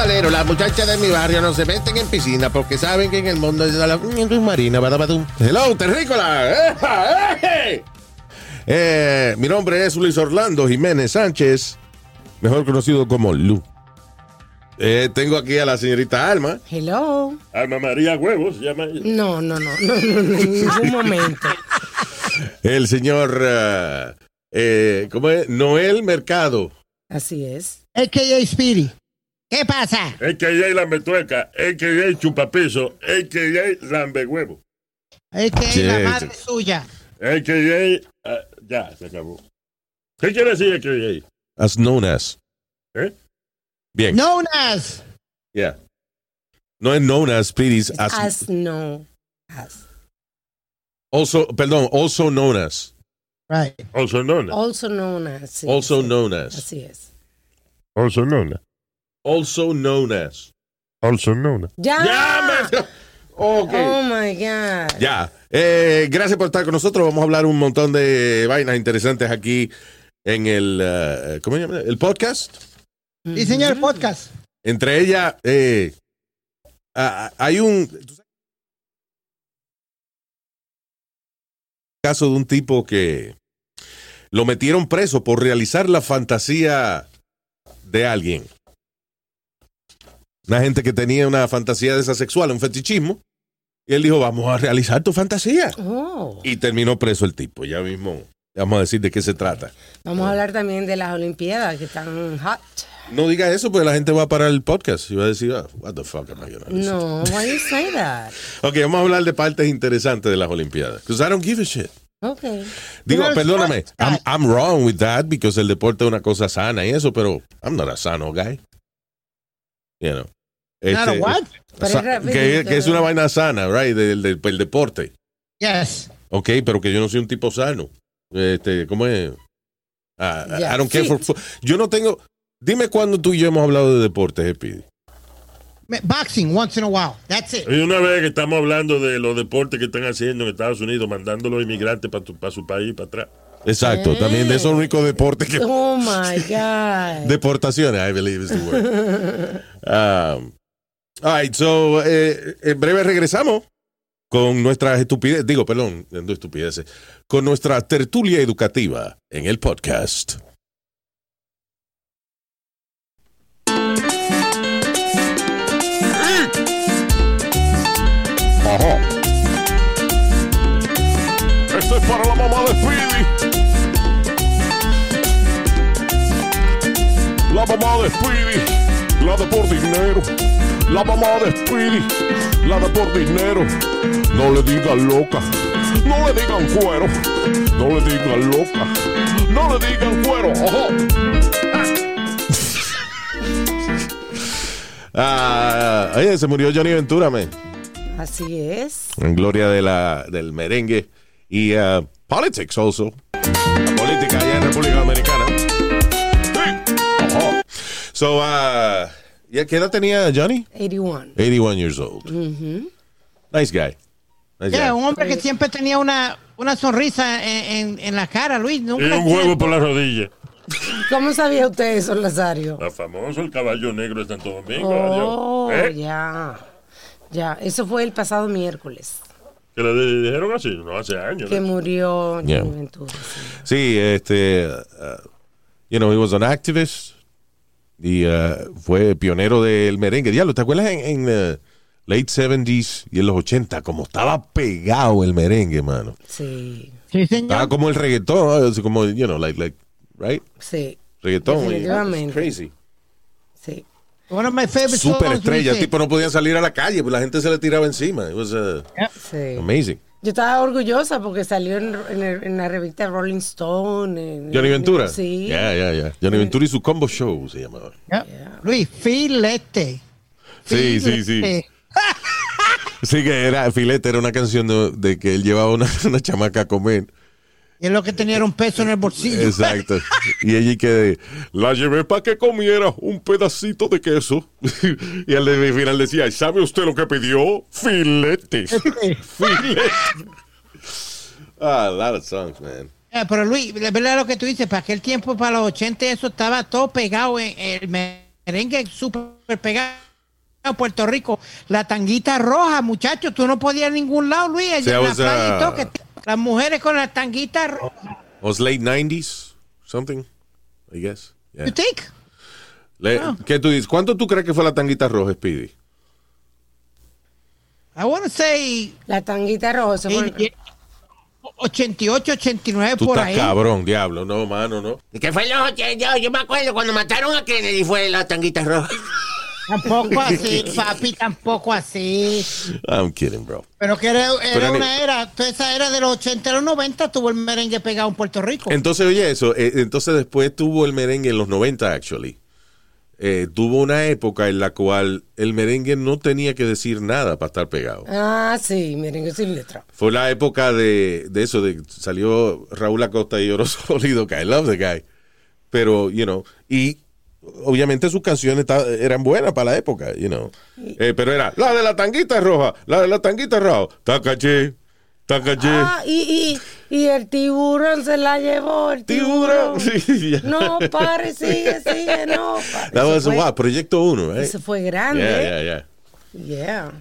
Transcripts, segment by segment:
Valero. Las muchachas de mi barrio no se meten en piscina porque saben que en el mundo es la marina. Hello, terrícola. Eh, mi nombre es Luis Orlando Jiménez Sánchez, mejor conocido como Lu. Eh, tengo aquí a la señorita Alma. Hello. Alma María Huevos, se llama ella. No, no, no, no, no, no, en ningún momento. El señor, eh, ¿cómo es? Noel Mercado. Así es. AKA Speedy. ¿Qué pasa? AKA Lambetueca, AKA Chupapiso, AKA Lambehuevo, AKA Sí, la sí. madre suya. AKA... ah, ya, se acabó. ¿Qué quiere decir AKA? As known as. ¿Eh? Bien. Known as. Yeah. No es known as, please. As, As no. As. also, perdón, also known as. Right. Also known. Also known as. sí, Also sí. known as. Así es. Also known. Also known as. Also known. Ya. Ya, me- Ok. Oh my God. Ya. Eh, gracias por estar con nosotros. Vamos a hablar un montón de vainas interesantes aquí en el, eh, ¿cómo se llama? El podcast. Sí, señor, podcast. Entre ellas, eh, ah, hay un ¿tú sabes? caso de un tipo que lo metieron preso por realizar la fantasía de alguien. Una gente que tenía una fantasía de esa sexual, un fetichismo. Y él dijo, vamos a realizar tu fantasía. Oh. Y terminó preso el tipo. Ya mismo vamos a decir de qué se trata. Vamos a hablar también de las Olimpiadas que están hot. No diga eso porque la gente va a parar el podcast y va a decir, ah, what the fuck am I gonna No, why you say that? Ok, vamos a hablar de partes interesantes de las Olimpiadas. Because I don't give a shit. Okay. Digo, perdóname, I'm. I'm wrong with that because el deporte es una cosa sana y eso, pero I'm not a sano guy. You know. Not a Este, what? Pero sa- es rapidito, que, que es una vaina sana, right, del, del- del deporte. Yes. Ok, pero que yo no soy un tipo sano. Este, ¿cómo es? Ah, Yeah, I don't care for, fit. for- Yo no tengo. Dime cuándo tú y yo hemos hablado de deportes. Me- Boxing once in a while. That's it. Y una vez que estamos hablando de los deportes que están haciendo en Estados Unidos, mandando a los inmigrantes para su país, para atrás. Exacto, también de esos ricos deportes que. Oh my God. Deportaciones, I believe is the word. Um, all right, so, eh, en breve regresamos con nuestras estupideces, digo, perdón, no estupideces, con nuestra tertulia educativa en el podcast. Ajá. Esto es para la mamá de Speedy. La mamá de Speedy, la de por dinero. La mamá de Speedy, la de por dinero. No le digan loca, no le digan cuero. No le digan loca, no le digan cuero. Ojo. Ah, oye, se murió Johnny Ventura, man. Así es. En gloria de la, del merengue y uh, politics also. La política allá en República Dominicana. Sí. Ojo. So, uh, ¿y ¿qué edad tenía Johnny? 81. 81 years old. Nice guy. Nice Yeah, guy. un hombre que siempre tenía una, una sonrisa en, en, en la cara, Luis. Y Nunca un huevo por la rodilla. ¿Cómo sabía usted eso, Lazario? La famoso, el caballo negro de Santo Domingo. Oh. ¿Eh? ya. Ya, eso fue el pasado miércoles Que le di- dijeron así, no hace años. que ¿no? murió Yeah. Johnny Ventura. sí. Sí, este, uh, you know, he was an activist y uh, fue pionero del merengue. Diablo, ¿te acuerdas en, en uh, late 70s y en los 80 como estaba pegado el merengue, mano? Sí, Sí, Estaba señor. como el reggaetón, como, you know, like, like, right? sí, Reggaetón. Definitivamente. Crazy. sí. One of my favorite Super songs, estrella. Tipo no podía salir a la calle, pues la gente se le tiraba encima. It was uh, Sí. amazing. Yo estaba orgullosa porque salió en, en el- en la revista Rolling Stone. en- Johnny Ventura. Sí. Ya, ya, ya. Johnny Ventura y su combo show se llamaba. Luis, filete. Sí, sí, sí. Filete. Sí, que era, Filete era una canción de, de que él llevaba una, una chamaca a comer. Y es lo que tenía era un peso en el bolsillo. Exacto. Y ella y que la llevé para que comiera un pedacito de queso. y al final decía, "¿Y ¿sabe usted lo que pidió? Filete. Filete. Ah, a lot of songs, man. Ah, pero Luis, es verdad lo que tú dices, para aquel tiempo, para los 80, eso estaba todo pegado en el merengue súper pegado Puerto Rico. La tanguita roja, muchachos, tú no podías a ningún lado, Luis, allá Sí, en I la was, playa y todo, que las mujeres con la tanguita roja. Was late 90s, something, I guess. Yeah. You think? Le- Ah. ¿Qué tú dices? ¿Cuánto tú crees que fue la tanguita roja, Speedy? I want to say La tanguita roja. fue- eh, 88, 89 Tú por estás ahí. cabrón, diablo. No, mano, no. Que fue los ocho- yo, yo me acuerdo cuando mataron a Kennedy fue la tanguita roja. Tampoco así, papi, tampoco así. I'm kidding, bro. Pero que era, era Pero, una era, toda esa era de los 80 a los 90 tuvo el merengue pegado en Puerto Rico. Entonces, oye, eso. eh, entonces, después tuvo el merengue en los 90, actually. Eh, tuvo una época en la cual el merengue no tenía que decir nada para estar pegado. Ah, sí, merengue sin letra. Fue la época de, de eso, de salió Raúl Acosta y Oro Sólido, que I love the guy. Pero, you know, y obviamente sus canciones eran buenas para la época, you know. Eh, pero era la de la tanguita roja, la de la tanguita roja, tacaché, tacaché. Ah, y, y, y el tiburón se la llevó, el tiburón. Tiburón. Sí, ya. No, pare, sigue, sigue, no. That was, fue- wow, Proyecto 1, right? Eso fue grande. Yeah, yeah, yeah. Yeah.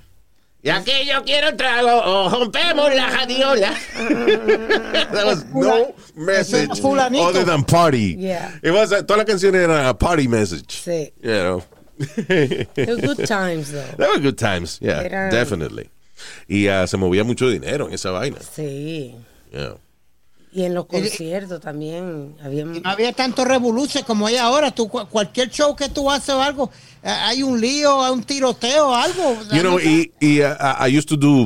Y aquí yo quiero trago o rompemos la jadiola. That was no message fulanito. other than party. Yeah. It was, uh, todas las canciones eran a party message. Sí. You know. They were good times, though. They were good times, yeah, Eran- definitely. Y ah, se movía mucho dinero en esa vaina. Sí. Yeah. Y en los conciertos también había... No había tanto revoluce como hay ahora. Tú, cu- cualquier show que tú haces o algo, eh, hay un lío, hay un tiroteo, algo. You know, y, y uh, I used to do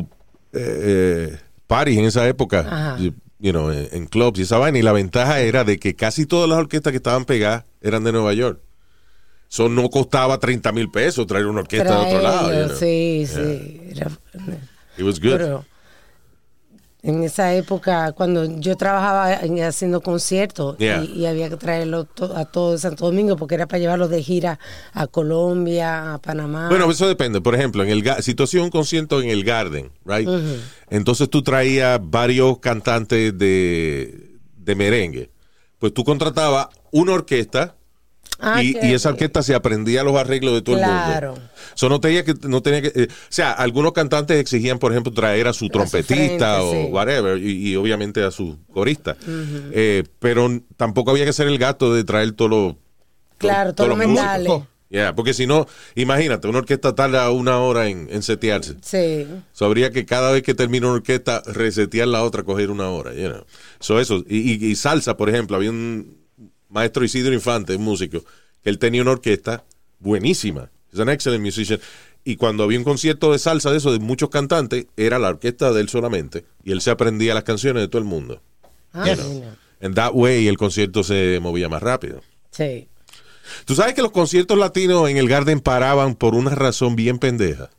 eh, eh, parties en esa época, Ajá. you, know, en, en clubs y esa vaina. Y la ventaja era de que casi todas las orquestas que estaban pegadas eran de Nueva York. Eso no costaba 30 mil pesos traer una orquesta de otro lado. you Traerlo, know. Sí, sí. Era- It was good. pero en esa época, cuando yo trabajaba en- haciendo conciertos Yeah. y, y había que traerlo to- a todo Santo Domingo porque era para llevarlo de gira a Colombia, a Panamá. Bueno, eso depende. Por ejemplo, en el si tú hacías un concierto en el Garden, right? Entonces tú traías varios cantantes de, de merengue. Pues tú contratabas una orquesta Ah, y, esa orquesta se aprendía los arreglos de todo Claro. el mundo. So, no tenía que, no tenía que, eh, o sea, algunos cantantes exigían, por ejemplo, traer a su trompetista frente, o sí. whatever, y, y obviamente a su corista. Eh, pero tampoco había que hacer el gasto de traer todo lo, Claro, todos los metales. Yeah, porque si no, imagínate, una orquesta tarda una hora en, en setearse. Sí. So, habría que cada vez que termina una orquesta, resetear la otra, coger una hora. You know. So, eso. Y, y- y salsa, por ejemplo, había un maestro Isidro Infante, un músico, que él tenía una orquesta buenísima. Es un excellent musician. Y cuando había un concierto de salsa de eso, de muchos cantantes, era la orquesta de él solamente. Y él se aprendía las canciones de todo el mundo. Ah, Yes. mira. En that way, el concierto se movía más rápido. Sí. Tú sabes que los conciertos latinos en el Garden paraban por una razón bien pendeja.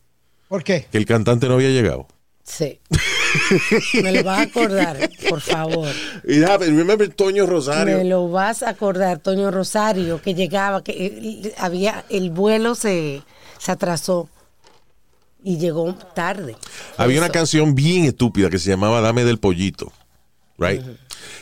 ¿Por qué? Que el cantante no había llegado. Sí. Me lo vas a acordar, por favor. Y remember Toño Rosario. Me lo vas a acordar, Toño Rosario, que llegaba, que eh, había, el vuelo se, se atrasó y llegó tarde. Había una canción bien estúpida que se llamaba Dame del Pollito. Right?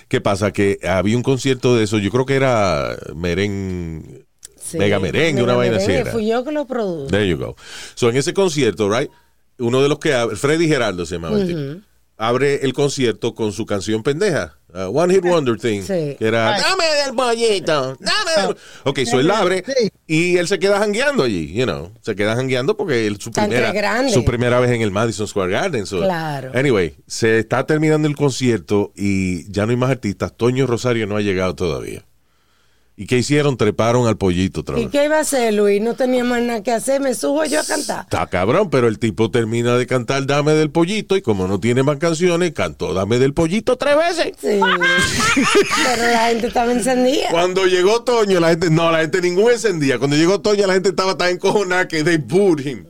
¿Qué pasa? Que había un concierto de eso, yo creo que era merengue, Sí. mega merengue, una Mega vaina así. Fui yo que lo produje. There you go. So, en ese concierto, right? Uno de los que abre, Freddy Geraldo se llamaba tipo, abre el concierto con su canción pendeja, uh, One Hit Wonder Thing, Sí. que era Ay. Dame del pollito, dame del... Ok, so él la abre y él se queda jangueando allí, you know, se queda jangueando porque es su primera, su primera vez en el Madison Square Garden. so- Claro. Anyway, se está terminando el concierto y ya no hay más artistas. Toño Rosario no ha llegado todavía. ¿Y qué hicieron? Treparon al pollito otra ¿Y vez. qué iba a hacer, Luis? No tenía más nada que hacer. Me subo yo a cantar. Está cabrón, pero el tipo termina de cantar Dame del pollito y como no tiene más canciones, cantó Dame del pollito tres veces. Sí. Pero la gente estaba encendida. Cuando llegó Toño, la gente, no, la gente ningún encendía. Cuando llegó Toño, la gente estaba tan encojonada que they booed him.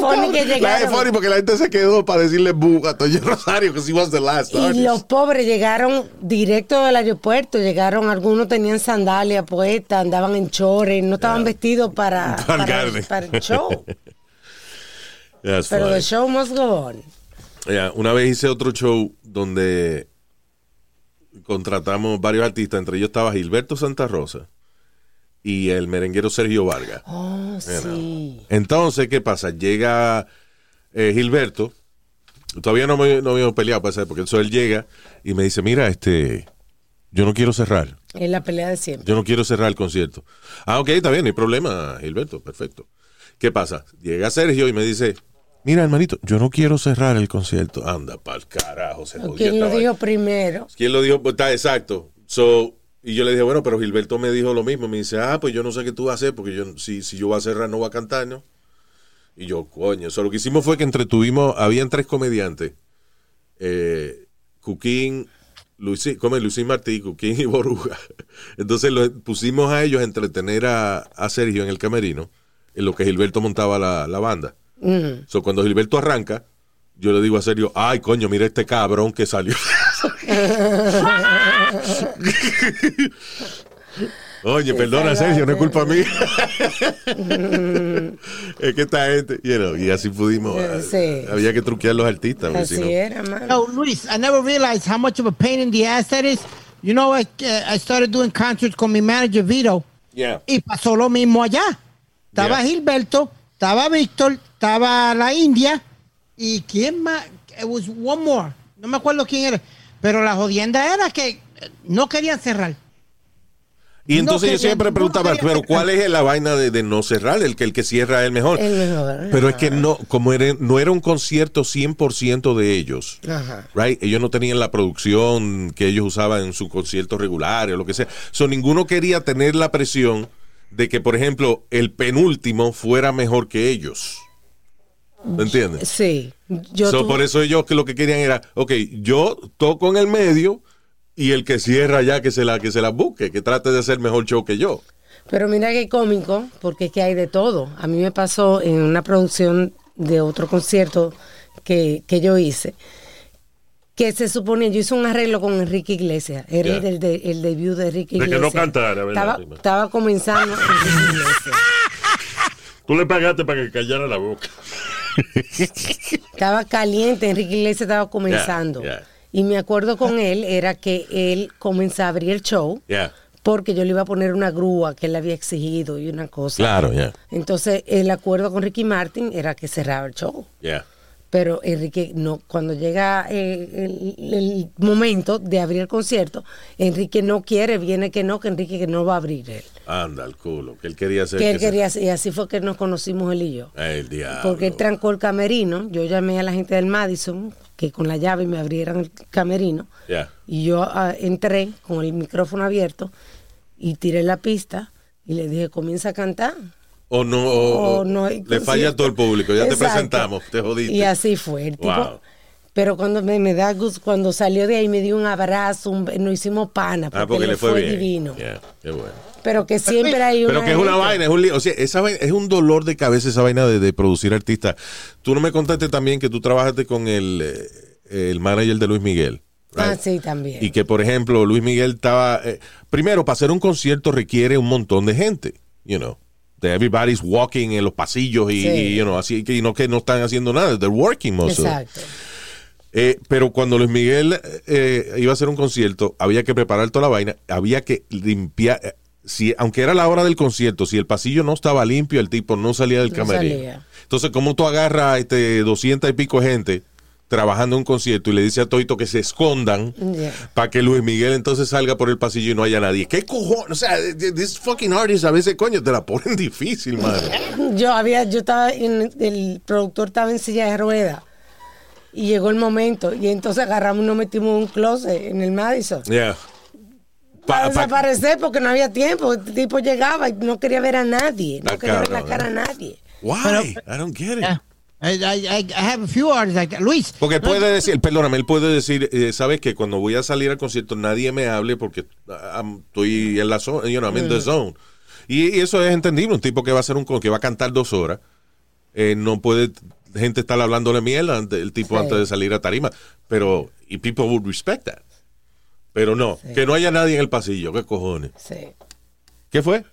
Funny que La llegaron. es funny porque la gente se quedó para decirle a Toño Rosario que he was the last Y artist. los pobres llegaron directo del aeropuerto, llegaron, algunos tenían sandalias puestas, andaban en chores, no estaban vestidos para, Para el para, garden. para el show. Pero funny. the show must go on. Una vez hice otro show donde contratamos varios artistas, entre ellos estaba Gilberto Santa Rosa y el merenguero Sergio Vargas. Oh, sí. Entonces, ¿qué pasa? Llega eh, Gilberto, todavía no, me, no habíamos peleado para porque eso él llega y me dice, mira, este, yo no quiero cerrar, Es la pelea de siempre. yo no quiero cerrar el concierto. Ah, ok, está bien, no hay problema, Gilberto, perfecto. ¿Qué pasa? Llega Sergio y me dice, mira, hermanito, yo no quiero cerrar el concierto. Anda, pa'l carajo, se ¿Quién lo dijo primero? ¿Quién lo dijo? Pues está exacto. So, y yo le dije, bueno, pero Gilberto me dijo lo mismo. Me dice, ah, pues yo no sé qué tú vas a hacer, porque yo, si, si yo voy a cerrar, no voy a cantar, ¿no? Y yo, coño. So, lo que hicimos fue que entretuvimos, habían tres comediantes. Eh, Cuquín, Luisín, come Luisín Martí, Cuquín y Boruga. Entonces lo, pusimos a ellos a entretener a, a Sergio en el camerino, en lo que Gilberto montaba la, la banda. Mm. So, cuando Gilberto arranca, yo le digo a Sergio, ay, coño, mira este cabrón que salió. Oye, perdona, Sergio, no es culpa mía. es que esta gente, you know, y así pudimos. Sí. Había que truquear los artistas. si Así no- era, mano. Luis, I never realized how much of a pain in the ass that is. You know, I, uh, I started doing concerts con mi manager Vito. Yeah. Y pasó lo mismo allá. Estaba Yeah. Gilberto, estaba Víctor, estaba la India y quién más. It was one more. No me acuerdo quién era. Pero la jodienda era que no querían cerrar. Y entonces No, yo siempre no preguntaba, quería- pero ¿cuál es la vaina de, de no cerrar? El que el que cierra es el mejor. El mejor. Pero es que no, como era, no era un concierto 100% de ellos. Ajá. Right? Ellos no tenían la producción que ellos usaban en sus conciertos regulares o lo que sea. So, ninguno quería tener la presión de que, por ejemplo, el penúltimo fuera mejor que ellos. ¿Me entiendes? Sí. Yo So, tuve- por eso ellos que lo que querían era, ok, yo toco en el medio y el que cierra ya que se la que se la busque, que trate de hacer mejor show que yo. Pero mira qué cómico, porque es que hay de todo. A mí me pasó en una producción de otro concierto que, que yo hice, que se supone, yo hice un arreglo con Enrique Iglesias, era el, de- el debut de Enrique De que Iglesias. no cantara, ¿verdad? Estaba, estaba comenzando Enrique Iglesias. Tú le pagaste para que callara la boca. Estaba caliente, Enrique Iglesias estaba comenzando. Ya. Y me acuerdo con él, era que él comenzaba a abrir el show, porque yo le iba a poner una grúa que él había exigido y una cosa. Claro, ya. Entonces, el acuerdo con Ricky Martin era que cerraba el show. Ya. Pero Enrique, no, cuando llega eh, el, el momento de abrir el concierto, Enrique no quiere, viene que no, que Enrique que no va a abrir él. Anda el culo, que él quería hacer. Que él que quería, hacer- y así fue que nos conocimos él y yo. El diablo. Porque él trancó el camerino, yo llamé a la gente del Madison, que con la llave me abrieran el camerino, Ya. y yo ah, entré con el micrófono abierto y tiré la pista y le dije, comienza a cantar. O no, o, o no hay le falla a todo el público. Ya te presentamos, te jodiste. Y así fue. El tipo, Wow. Pero cuando me, me da gusto, cuando salió de ahí me dio un abrazo, un- nos hicimos pana, porque, Ah, porque le fue, bien. divino. Ya, qué bueno. Pero que siempre hay una Pero que es una vaina, es un lío. O sea, esa vaina- es un dolor de cabeza esa vaina de, de producir artistas. Tú no me contaste también que tú trabajaste con el, eh, el manager de Luis Miguel. Ah, sí, también. Y que, por ejemplo, Luis Miguel estaba. eh, primero, para hacer un concierto requiere un montón de gente, you know. The everybody's walking en los pasillos y, Sí. y, you know, así que y no que no están haciendo nada. They're working most. Exacto. Eh, pero cuando Luis Miguel eh, iba a hacer un concierto, había que preparar toda la vaina, había que limpiar. eh, Si, aunque era la hora del concierto, si el pasillo no estaba limpio, el tipo no salía del No camerino. Entonces, ¿cómo tú agarras este, 200 y pico de gente trabajando en un concierto y le dice a Toito que se escondan Yeah. para que Luis Miguel entonces salga por el pasillo y no haya nadie? ¿Qué cojones? O sea, this fucking artists a veces, coño, te la ponen difícil, madre. Yo había, yo estaba en, el productor estaba en silla de ruedas y llegó el momento y entonces agarramos y nos metimos en un closet en el Madison. Yeah. Para Pa- pa- desaparecer porque no había tiempo. El tipo llegaba y no quería ver a nadie. No Está quería ver la cara a nadie. Why? Pero- I don't get it. Yeah. I, I, I I have a few artists like that. Luis. Porque puede decir, perdóname, él puede decir, eh, sabes que cuando voy a salir al concierto nadie me hable porque ah, estoy en la zona, you know, I'm in the zone. Y, y eso es entendible, un tipo que va a hacer un que va a cantar dos horas, eh, no puede gente estar hablándole ante- el tipo Sí. antes de salir a tarima, pero y people would respect that. Pero no, que no haya nadie en el pasillo, qué cojones. Sí. ¿Qué fue?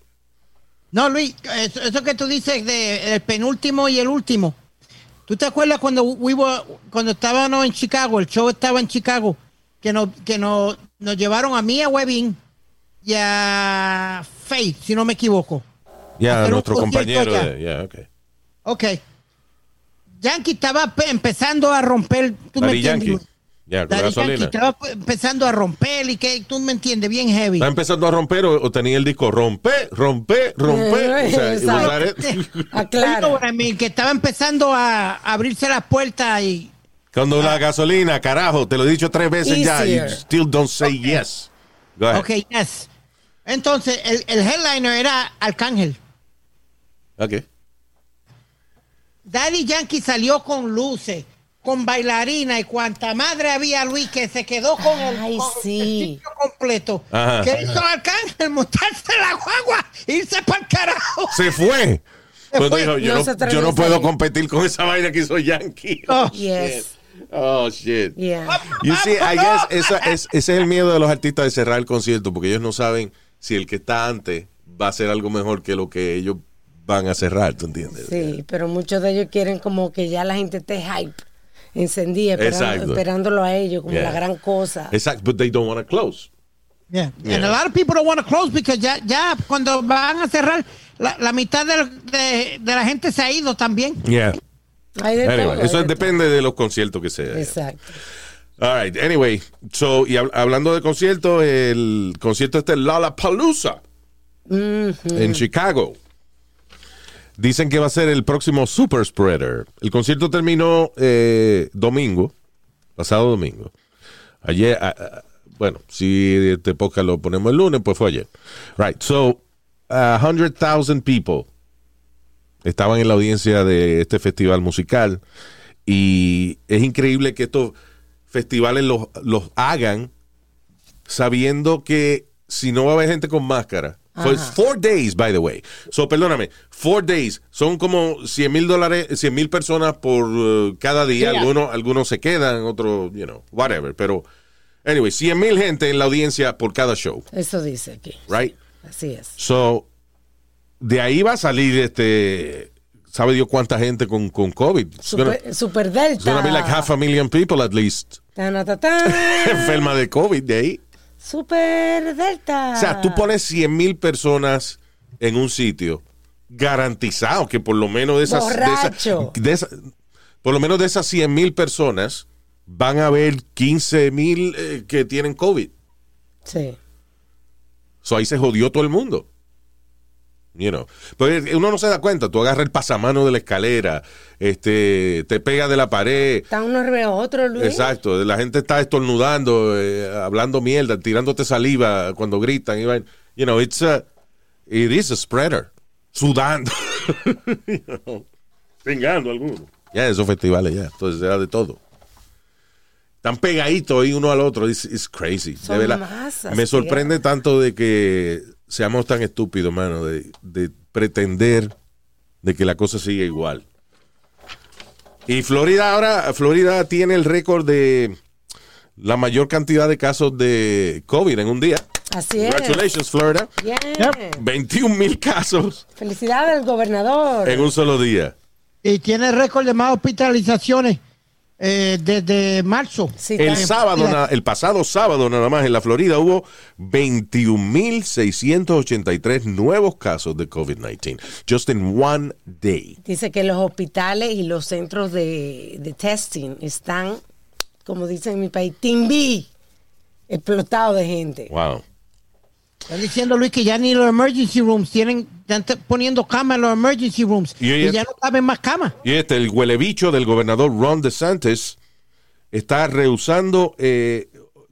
No, Luis, eso, eso que tú dices de el penúltimo y el último. ¿Tú te acuerdas cuando we were- cuando estábamos en Chicago, el show estaba en Chicago, que nos, que nos, nos llevaron a mí, a Webin y a Faith, si no me equivoco. Ya, un nuestro compañero ya, ok. Ok. Yankee estaba pe- empezando a romper, tú me entiendes. Yankee. Ya, con gasolina. Estaba pe- empezando a romper y que tú me entiendes, bien heavy. ¿Está empezando a romper o, o tenía el disco rompe, rompe, rompe? O sea, I mean, que estaba empezando a abrirse las puertas y Cuando la gasolina, carajo, te lo he dicho tres veces ya. You Easier. still don't say yes. Go ahead. Ok, yes. Entonces, el, el headliner era Arcángel. Okay. Daddy Yankee salió con luces, con bailarina y cuanta madre había Luis que se quedó con el, Ay, con el sí. sitio completo. Ajá. ¿Qué hizo Arcángel? Montarse la guagua, irse para el carajo. Se fue. Cuando fue. dijo, yo No no, se atrevió yo no a puedo competir con esa vaina que hizo Yankee. Oh, Yes. Oh, shit. Yeah. You see, I guess esa- es- ese es el miedo de los artistas de cerrar el concierto porque ellos no saben si el que está antes va a hacer algo mejor que lo que ellos van a cerrar, ¿tú entiendes? Sí, pero muchos de ellos quieren como que ya la gente esté hype, encendida, esperando- esperándolo a ellos como Yeah. la gran cosa. Exacto, but they don't want to close. Yeah. Yeah. And a lot of people don't want to close because ya, ya cuando van a cerrar, la, la mitad de, de- de la gente se ha ido también. Yeah. De Anyway, todo, eso de depende de los conciertos que sea. todo. Exacto. All right, anyway, so, y hab- hablando de conciertos, el concierto este Lollapalooza en Chicago. Dicen que va a ser el próximo Super Spreader. El concierto terminó eh, domingo, pasado domingo. Ayer, bueno, si este podcast lo ponemos el lunes, pues fue ayer. Right, so, a 100,000 people estaban en la audiencia de este festival musical y es increíble que estos festivales los, los hagan sabiendo que si no va a haber gente con máscara. So it's four days, by the way. So, perdóname, four days. Son como 100 mil dólares, 100 mil personas por uh, cada día. Yeah. Algunos, algunos se quedan, otros, you know, whatever. Pero, anyway, 100 mil gente en la audiencia por cada show, Eso dice aquí. right? Así es. So, de ahí va a salir este, ¿sabe Dios cuánta gente con, con COVID? It's gonna- Super, super it's Delta. gonna be like half a million people at least Tan, tan, tan. enferma de COVID de ahí. Super Delta. O sea, tú pones 100 mil personas en un sitio, garantizado que por lo menos de esas, de esas- de por lo menos de esas 100 mil personas, van a haber 15 mil eh, que tienen COVID. Sí. So ahí se jodió todo el mundo. You know. Pero uno no se da cuenta. Tú agarras el pasamano de la escalera, este, te pega de la pared. Está uno arriba otro, Luis. Exacto. La gente está estornudando, eh, hablando mierda, tirándote saliva cuando gritan. y. You know, it's a, it is a spreader. Sudando. You know. Pingando algunos. Ya, esos festivales ya. Entonces era de todo. Están pegaditos ahí uno al otro. It's, it's crazy. Son de verdad. masas, Me sorprende tanto de que seamos tan estúpidos, mano, de, de pretender de que la cosa sigue igual. Y Florida ahora, Florida tiene el récord de la mayor cantidad de casos de COVID en un día. Así es. Congratulations, Florida. Bien. 21 mil casos Felicidades al gobernador. en un solo día. Y tiene récord de más hospitalizaciones eh, desde marzo. Sí, El sábado, na- el pasado sábado nada más en la Florida hubo 21.683 nuevos casos de COVID-19. Just in one day. Dice que los hospitales y los centros de, de testing están, como dicen en mi país, timbi, explotados de gente. Wow. Están diciendo, Luis, que ya ni los emergency rooms tienen, están poniendo camas en los emergency rooms. Y ya no caben más camas. Y este, el huele bicho del gobernador Ron DeSantis está rehusando eh,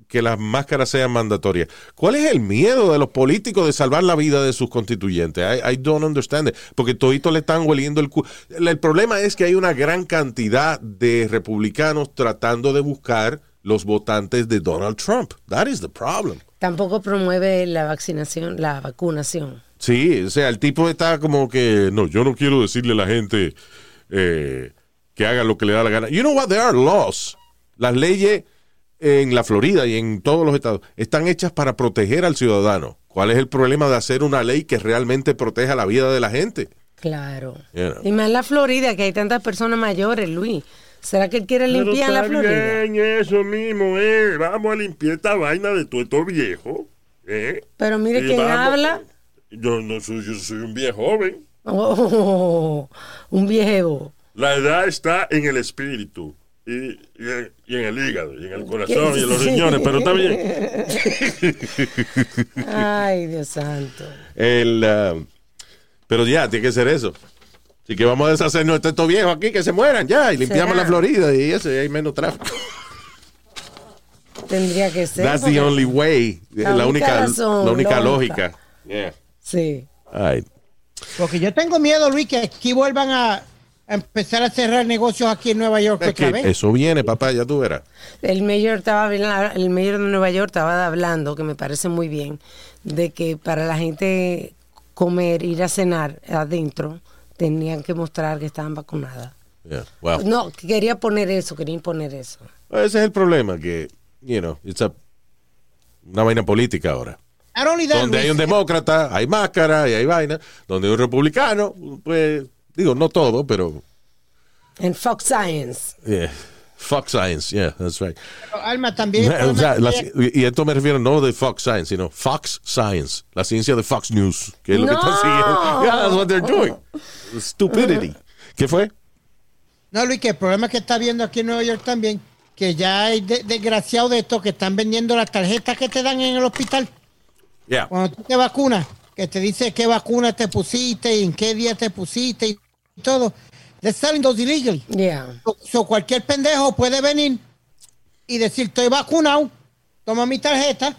que las máscaras sean mandatorias. ¿Cuál es el miedo de los políticos de salvar la vida de sus constituyentes? I, I don't understand it. Porque toditos le están hueliendo el cu el, el problema es que hay una gran cantidad de republicanos tratando de buscar los votantes de Donald Trump. That is the problem. Tampoco promueve la vaccinación, la vacunación. Sí, o sea, el tipo está como que, no, yo no quiero decirle a la gente eh, que haga lo que le da la gana. You know what? There are laws. Las leyes en la Florida y en todos los estados están hechas para proteger al ciudadano. ¿Cuál es el problema de hacer una ley que realmente proteja la vida de la gente? Claro. Y más la Florida, que hay tantas personas mayores, Luis. ¿Será que él quiere Pero limpiar la está Florida? bien eso mismo, eh. Vamos a limpiar esta vaina de todo esto viejo. Eh. Pero mire Y quién vamos- habla. Yo no soy, yo soy un viejo joven. Oh, un viejo. La edad está en el espíritu. Y, y en, y en el hígado, y en el corazón, y en los riñones, pero está bien. Ay, Dios santo. El, ah, pero ya, tiene que ser eso. Así que vamos a deshacernos de estos viejos aquí que se mueran ya y limpiamos ¿Será? la Florida y eso, y hay menos tráfico. Tendría que ser. That's the only way. La La, única razón, la única lógica. lógica. Yeah. Sí. Ay, Porque yo tengo miedo, Luis, que aquí vuelvan a, empezar a cerrar negocios aquí en Nueva York es otra que vez. eso viene, papá, ya tú verás. El mayor estaba el mayor de Nueva York estaba hablando, que me parece muy bien, de que para la gente comer, ir a cenar adentro, tenían que mostrar que estaban vacunadas. Yeah. Well, No, que quería poner eso, quería imponer eso. ese es el problema, que, you know, it's a- una vaina política ahora. Donde hay un demócrata, hay máscara y hay vaina. Donde hay un republicano, pues, digo, no todo, pero, En Fox Science. yeah. Fox Science, yeah, that's right. Alma también. O sea, la- y esto me refiero no de Fox Science, sino Fox Science, la ciencia de Fox News, que es lo que No. están siguiendo. Yeah, that's what they're doing. Stupidity. ¿Qué fue? No, Luis, que el problema que está viendo aquí en Nueva York también, que ya hay de- desgraciados de estos que están vendiendo las tarjetas que te dan en el hospital Yeah. cuando tú te vacunas, que te dice qué vacuna te pusiste y en qué día te pusiste y todo. They're selling those illegally. Yeah. So, so cualquier pendejo puede venir y decir, estoy vacunado, toma mi tarjeta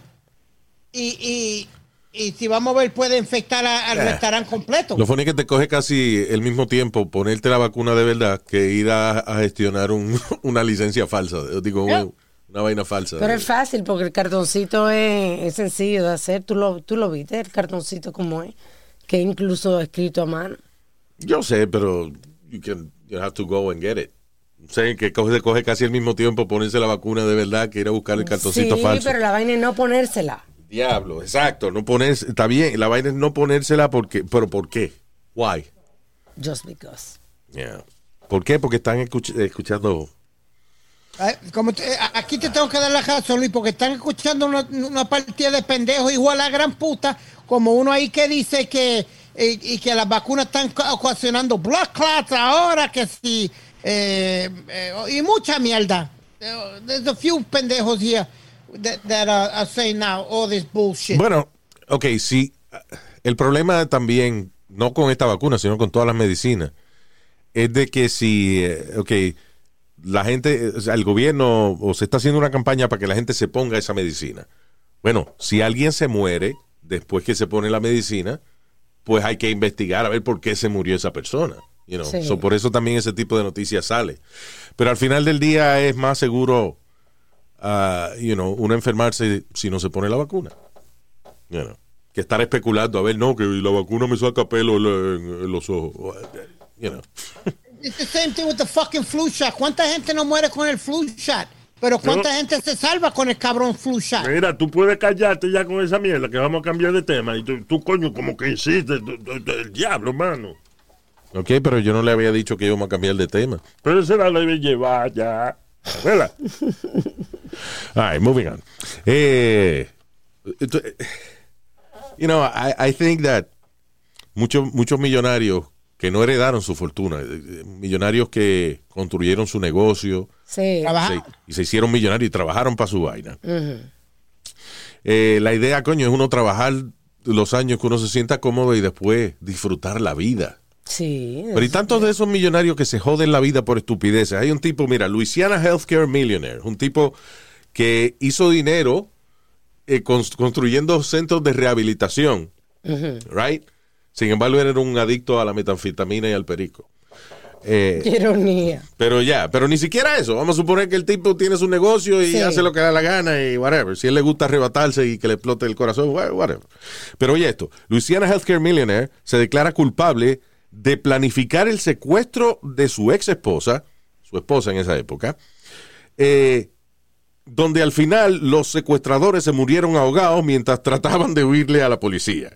y, y, y si vamos a ver puede infectar a- al Eh. restaurante completo. Lo funny es que te coge casi el mismo tiempo ponerte la vacuna de verdad que ir a, a gestionar un- una licencia falsa. Digo, Yeah. una vaina falsa. Pero es fácil porque el cartoncito es, es sencillo de hacer. Tú lo, tú lo viste, el cartoncito como es, que incluso escrito a mano. Yo sé, pero you, can, you have to go and get it. Sé que coge, coge casi el mismo tiempo ponerse la vacuna de verdad que ir a buscar el cartoncito sí, falso. pero la vaina es no ponérsela. Diablo, exacto. No ponerse, está bien, la vaina es no ponérsela porque, pero ¿por qué? Why? Just because. Yeah. ¿Por qué? Porque están escuch- escuchando. Como te- eh, aquí te tengo que dar la razón, Luis, porque están escuchando una, una partida de pendejos igual a la gran puta, como uno ahí que dice que y que las vacunas están ocasionando blood clots ahora, que si eh, eh, y mucha mierda. There's a few pendejos here that, that are, are saying now all this bullshit. Bueno, ok, sí. El problema también, no con esta vacuna, sino con todas las medicinas, es de que si, eh, ok, la gente, el gobierno, o se está haciendo una campaña para que la gente se ponga esa medicina. Bueno, si alguien se muere después que se pone la medicina, pues hay que investigar a ver por qué se murió esa persona. You know? Sí. So, por eso también ese tipo de noticias sale. Pero al final del día es más seguro, ah, you know, uno enfermarse si no se pone la vacuna. You know, que estar especulando, a ver, no, que la vacuna me saca pelo en, en- en los ojos. You know. It's the same thing with the fucking flu shot. ¿Cuánta gente no muere con el flu shot? Pero ¿cuánta No. gente se salva con el cabrón flu shot? Mira, tú puedes callarte ya con esa mierda, que vamos a cambiar de tema. Y tú, tú, coño, como que insistes, tú- tú- tú- el diablo, mano. Ok, pero yo no le había dicho que íbamos a cambiar de tema. Pero se la debe llevar ya. ¿Verdad? All right, moving on. Eh, eh, you know, I, I think that muchos muchos millonarios que no heredaron su fortuna, eh, eh, millonarios que construyeron su negocio Sí. Se- y se hicieron millonarios y trabajaron para su vaina. Eh, la idea, coño, es uno trabajar los años que uno se sienta cómodo y después disfrutar la vida. Sí. Pero y tantos de esos millonarios que se joden la vida por estupideces. Hay un tipo, mira, Louisiana Healthcare Millionaire, un tipo que hizo dinero eh, cons- construyendo centros de rehabilitación, right? Sin embargo, era un adicto a la metanfetamina y al perico. Eh, Qué ironía. pero ya, pero ni siquiera eso. Vamos a suponer que el tipo tiene su negocio y Sí. hace lo que le da la gana y whatever. Si él le gusta arrebatarse y que le explote el corazón, wha- whatever. Pero oye esto, Louisiana Healthcare Millionaire se declara culpable de planificar el secuestro de su ex esposa, su esposa en esa época, eh, donde al final los secuestradores se murieron ahogados mientras trataban de huirle a la policía.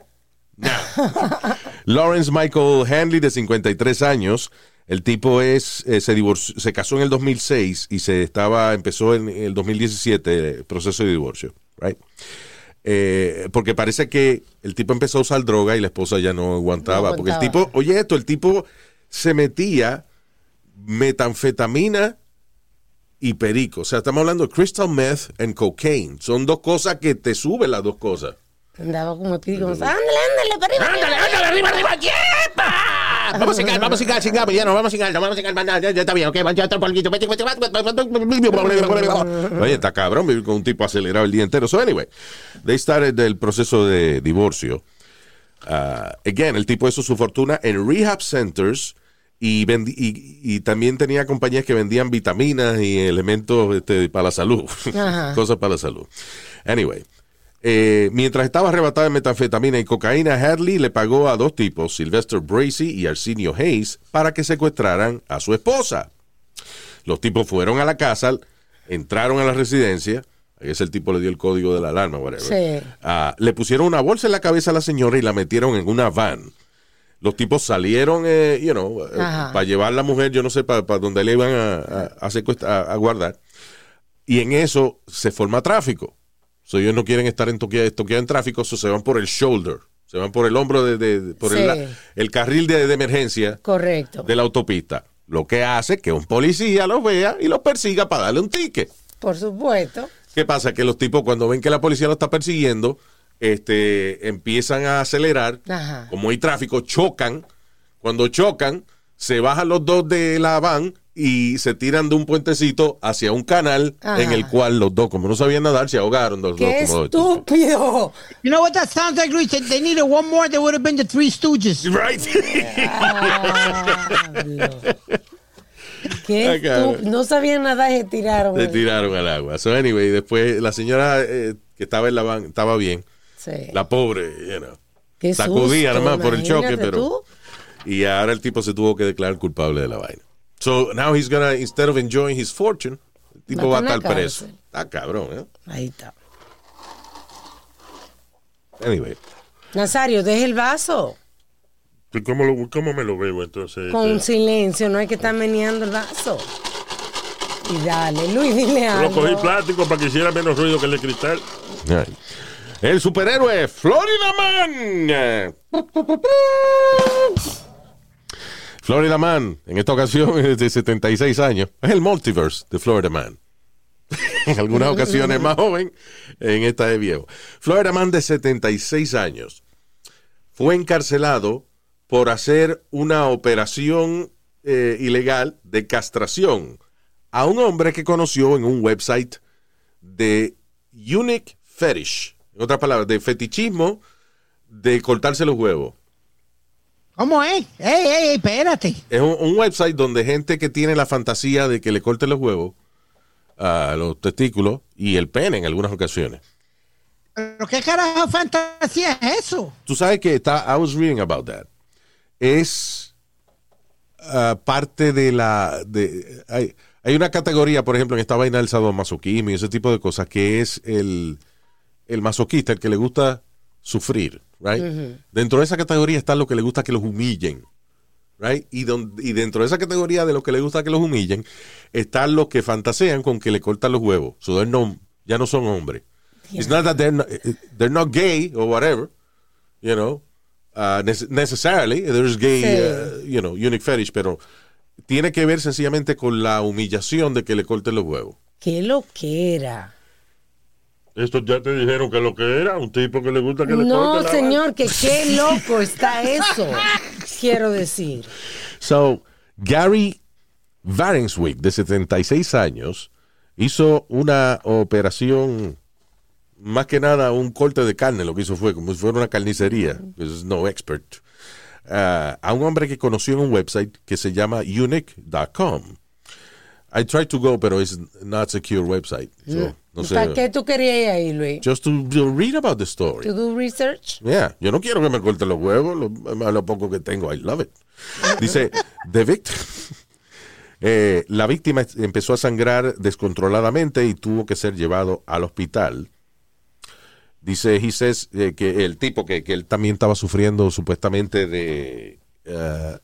Lawrence Michael Hanley, de 53 años. El tipo es, eh, se, divorció- se casó en el 2006 y se estaba, empezó en el 2017 el proceso de divorcio, right? Eh, porque parece que el tipo empezó a usar droga y la esposa ya no aguantaba. No porque el tipo, oye esto, el tipo se metía metanfetamina y perico. O sea, estamos hablando de crystal meth and cocaine. Son dos cosas que te suben las dos cosas. Andaba como como, ándale, ándale, para arriba. ¡Ándale, ándale, arriba, arriba! ¡Yepa! Vamos a cingar, vamos a cingamos, ya no, vamos a no, vamos a ya, ya está bien, ok, ya otro polvito. Oye, está cabrón vivir con un tipo acelerado el día entero. So, anyway, they started el proceso de divorcio. Uh, again, el tipo hizo su fortuna en rehab centers y, vendi- y, y también tenía compañías que vendían vitaminas y elementos este, para la salud. Cosas para la salud. Anyway. Eh, mientras estaba arrebatado de metanfetamina y cocaína, Hadley le pagó a dos tipos, Sylvester Bracy y Arsenio Hayes, para que secuestraran a su esposa. Los tipos fueron a la casa, entraron a la residencia. Ahí es el tipo le dio el código de la alarma, whatever. Sí. Ah, le pusieron una bolsa en la cabeza a la señora y la metieron en una van. Los tipos salieron, eh, you know, eh, para llevar a la mujer, yo no sé, para, donde le iban a, a- a guardar. Y en eso se forma tráfico. So, ellos no quieren estar toqueado en tráfico, so se van por el shoulder. Se van por el hombro, de, de- de- por el, Sí. el carril de, de emergencia Correcto. de la autopista. Lo que hace que un policía los vea y los persiga para darle un ticket. Por supuesto. ¿Qué pasa? Que los tipos cuando ven que la policía lo está persiguiendo, este, empiezan a acelerar. Ajá. Como hay tráfico, chocan. Cuando chocan, se bajan los dos de la van y se tiran de un puentecito hacia un canal Ajá. en el cual los dos, como no sabían nadar, se ahogaron los ¡Qué dos. estúpido! You know what that sounds like, Luis? They, needed one more, they would have been the Three Stooges. Right. Diablo. ¡Qué estúpido! No sabían nada y se tiraron. se tiraron al agua. So, anyway, después la señora eh, que estaba en la van estaba bien. Sí. La pobre, you know. Qué sacudía susto, nada más por el choque, pero. tú. Y ahora el tipo se tuvo que declarar culpable de la vaina. So now he's gonna, instead of enjoying his fortune, el tipo va Va a estar preso. Está cabrón, ¿eh? Ahí está. Anyway. Nazario, deje el vaso. ¿Y ¿Cómo, lo- ¿Cómo me lo veo entonces? Con Este, silencio, no hay que estar meneando el vaso. Y dale, Luis, dile Yo lo algo. cogí plástico para que hiciera menos ruido que el de cristal. Right. El superhéroe Florida Man. Florida Man, en esta ocasión es de 76 años. Es el multiverse de Florida Man. en algunas ocasiones más joven, en esta de viejo. Florida Man de 76 años fue encarcelado por hacer una operación eh, ilegal de castración a un hombre que conoció en un website de Unique Fetish. En otras palabras, de fetichismo de cortarse los huevos. ¿Cómo es? ¡Ey, ey, ey, espérate! Es un, un website donde gente que tiene la fantasía de que le corten los huevos, a los testículos y el pene en algunas ocasiones. ¿Pero qué carajo fantasía es eso? Tú sabes que está, I was reading about that. Es ah, parte de la, de, hay, hay una categoría, por ejemplo, en esta vaina del sadomasoquismo y ese tipo de cosas, que es el, el masoquista, el que le gusta sufrir, right? Dentro de esa categoría está lo que le gusta que los humillen, right? Y, don- y dentro de esa categoría de lo que le gusta que los humillen, están los que fantasean con que le cortan los huevos. So no, ya no son hombres. It's not that they're not, they're not gay or whatever, you know, uh, nece- necessarily. There's gay, Sí. uh, you know, unique fetish, pero tiene que ver sencillamente con la humillación de que le corten los huevos. Qué lo que era. Esto ya te dijeron que lo que era, un tipo que le gusta que le No, la señor, que qué loco está eso. Quiero decir. So, Gary Varenswick, de 76 años, hizo una operación, más que nada un corte de carne, lo que hizo fue como si fuera una carnicería, es no expert, ah, a un hombre que conoció en un website que se llama unique.com. I tried to go, pero es not secure website. So, no sé. ¿Para qué tú querías ir ahí, Luis? Just to, to read about the story. ¿To do research? Yeah, yo no quiero que me corten los huevos, lo, poco que tengo, I love it. Dice, the victim, eh, la víctima empezó a sangrar descontroladamente y tuvo que ser llevado al hospital. Dice, he says, eh, que el tipo, que, que él también estaba sufriendo supuestamente de... eh,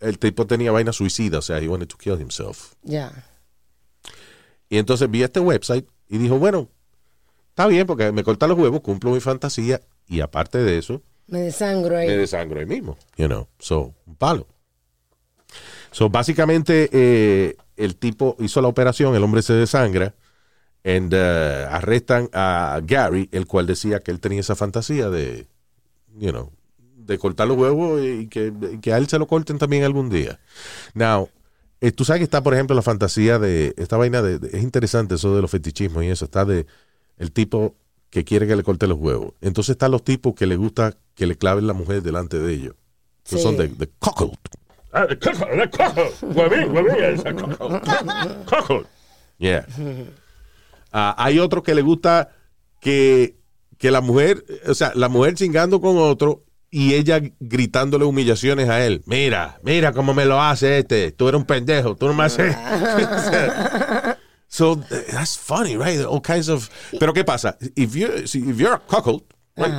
el tipo tenía vaina suicida, o sea, he wanted to kill himself. Ya. Y entonces vi este website y dijo, bueno, está bien porque me cortan los huevos, cumplo mi fantasía y aparte de eso, Me desangro ahí. me desangro ahí mismo, you know, so, un palo. So, básicamente, eh, el tipo hizo la operación, el hombre se desangra, and uh, arrestan a Gary, el cual decía que él tenía esa fantasía de, you know, de cortar los huevos y que, que a él se lo corten también algún día. Now, eh, tú sabes que está, por ejemplo, la fantasía de, esta vaina de, de- es interesante eso de los fetichismos y eso, está de el tipo que quiere que le corte los huevos. Entonces están los tipos que le gusta que le claven la mujer delante de ellos. Que Sí. son de, de cuckold. Ah. Yeah. Ah, hay otro que le gusta que, que la mujer, o sea, la mujer chingando con otro y ella gritándole humillaciones a él. Mira, mira cómo me lo hace este. Tú eres un pendejo, tú no me haces. so that's funny, right? All kinds of. Pero ¿qué pasa? If, you, if you're a cuckold, right?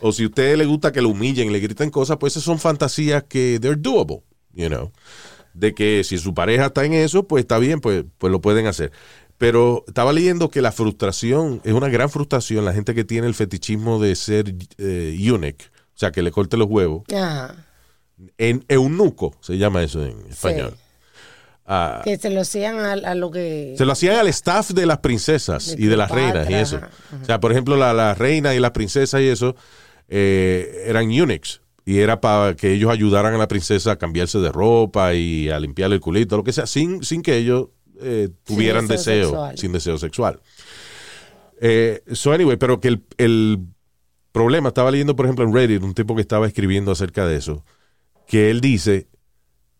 O si a usted le gusta que lo humillen, le griten cosas, pues esas son fantasías que they're doable, you know. De que si su pareja está en eso, pues está bien, pues, pues lo pueden hacer. Pero estaba leyendo que la frustración es una gran frustración la gente que tiene el fetichismo de ser eh, eunuch, o sea, que le corte los huevos. Ajá. En eunuco se llama eso en español. Ah, Que se lo hacían a, a lo que. se lo hacían al staff de las princesas De y de las reinas y eso. ajá, O sea, por ejemplo, la, la reina y las princesas y eso eh, eran eunuchs. Y era para que ellos ayudaran a la princesa a cambiarse de ropa y a limpiarle el culito, lo que sea, sin, sin que ellos eh, tuvieran deseo deseo, sexual. sin deseo sexual. Eh, so anyway, pero que el, el problema, estaba leyendo por ejemplo en Reddit, un tipo que estaba escribiendo acerca de eso, que él dice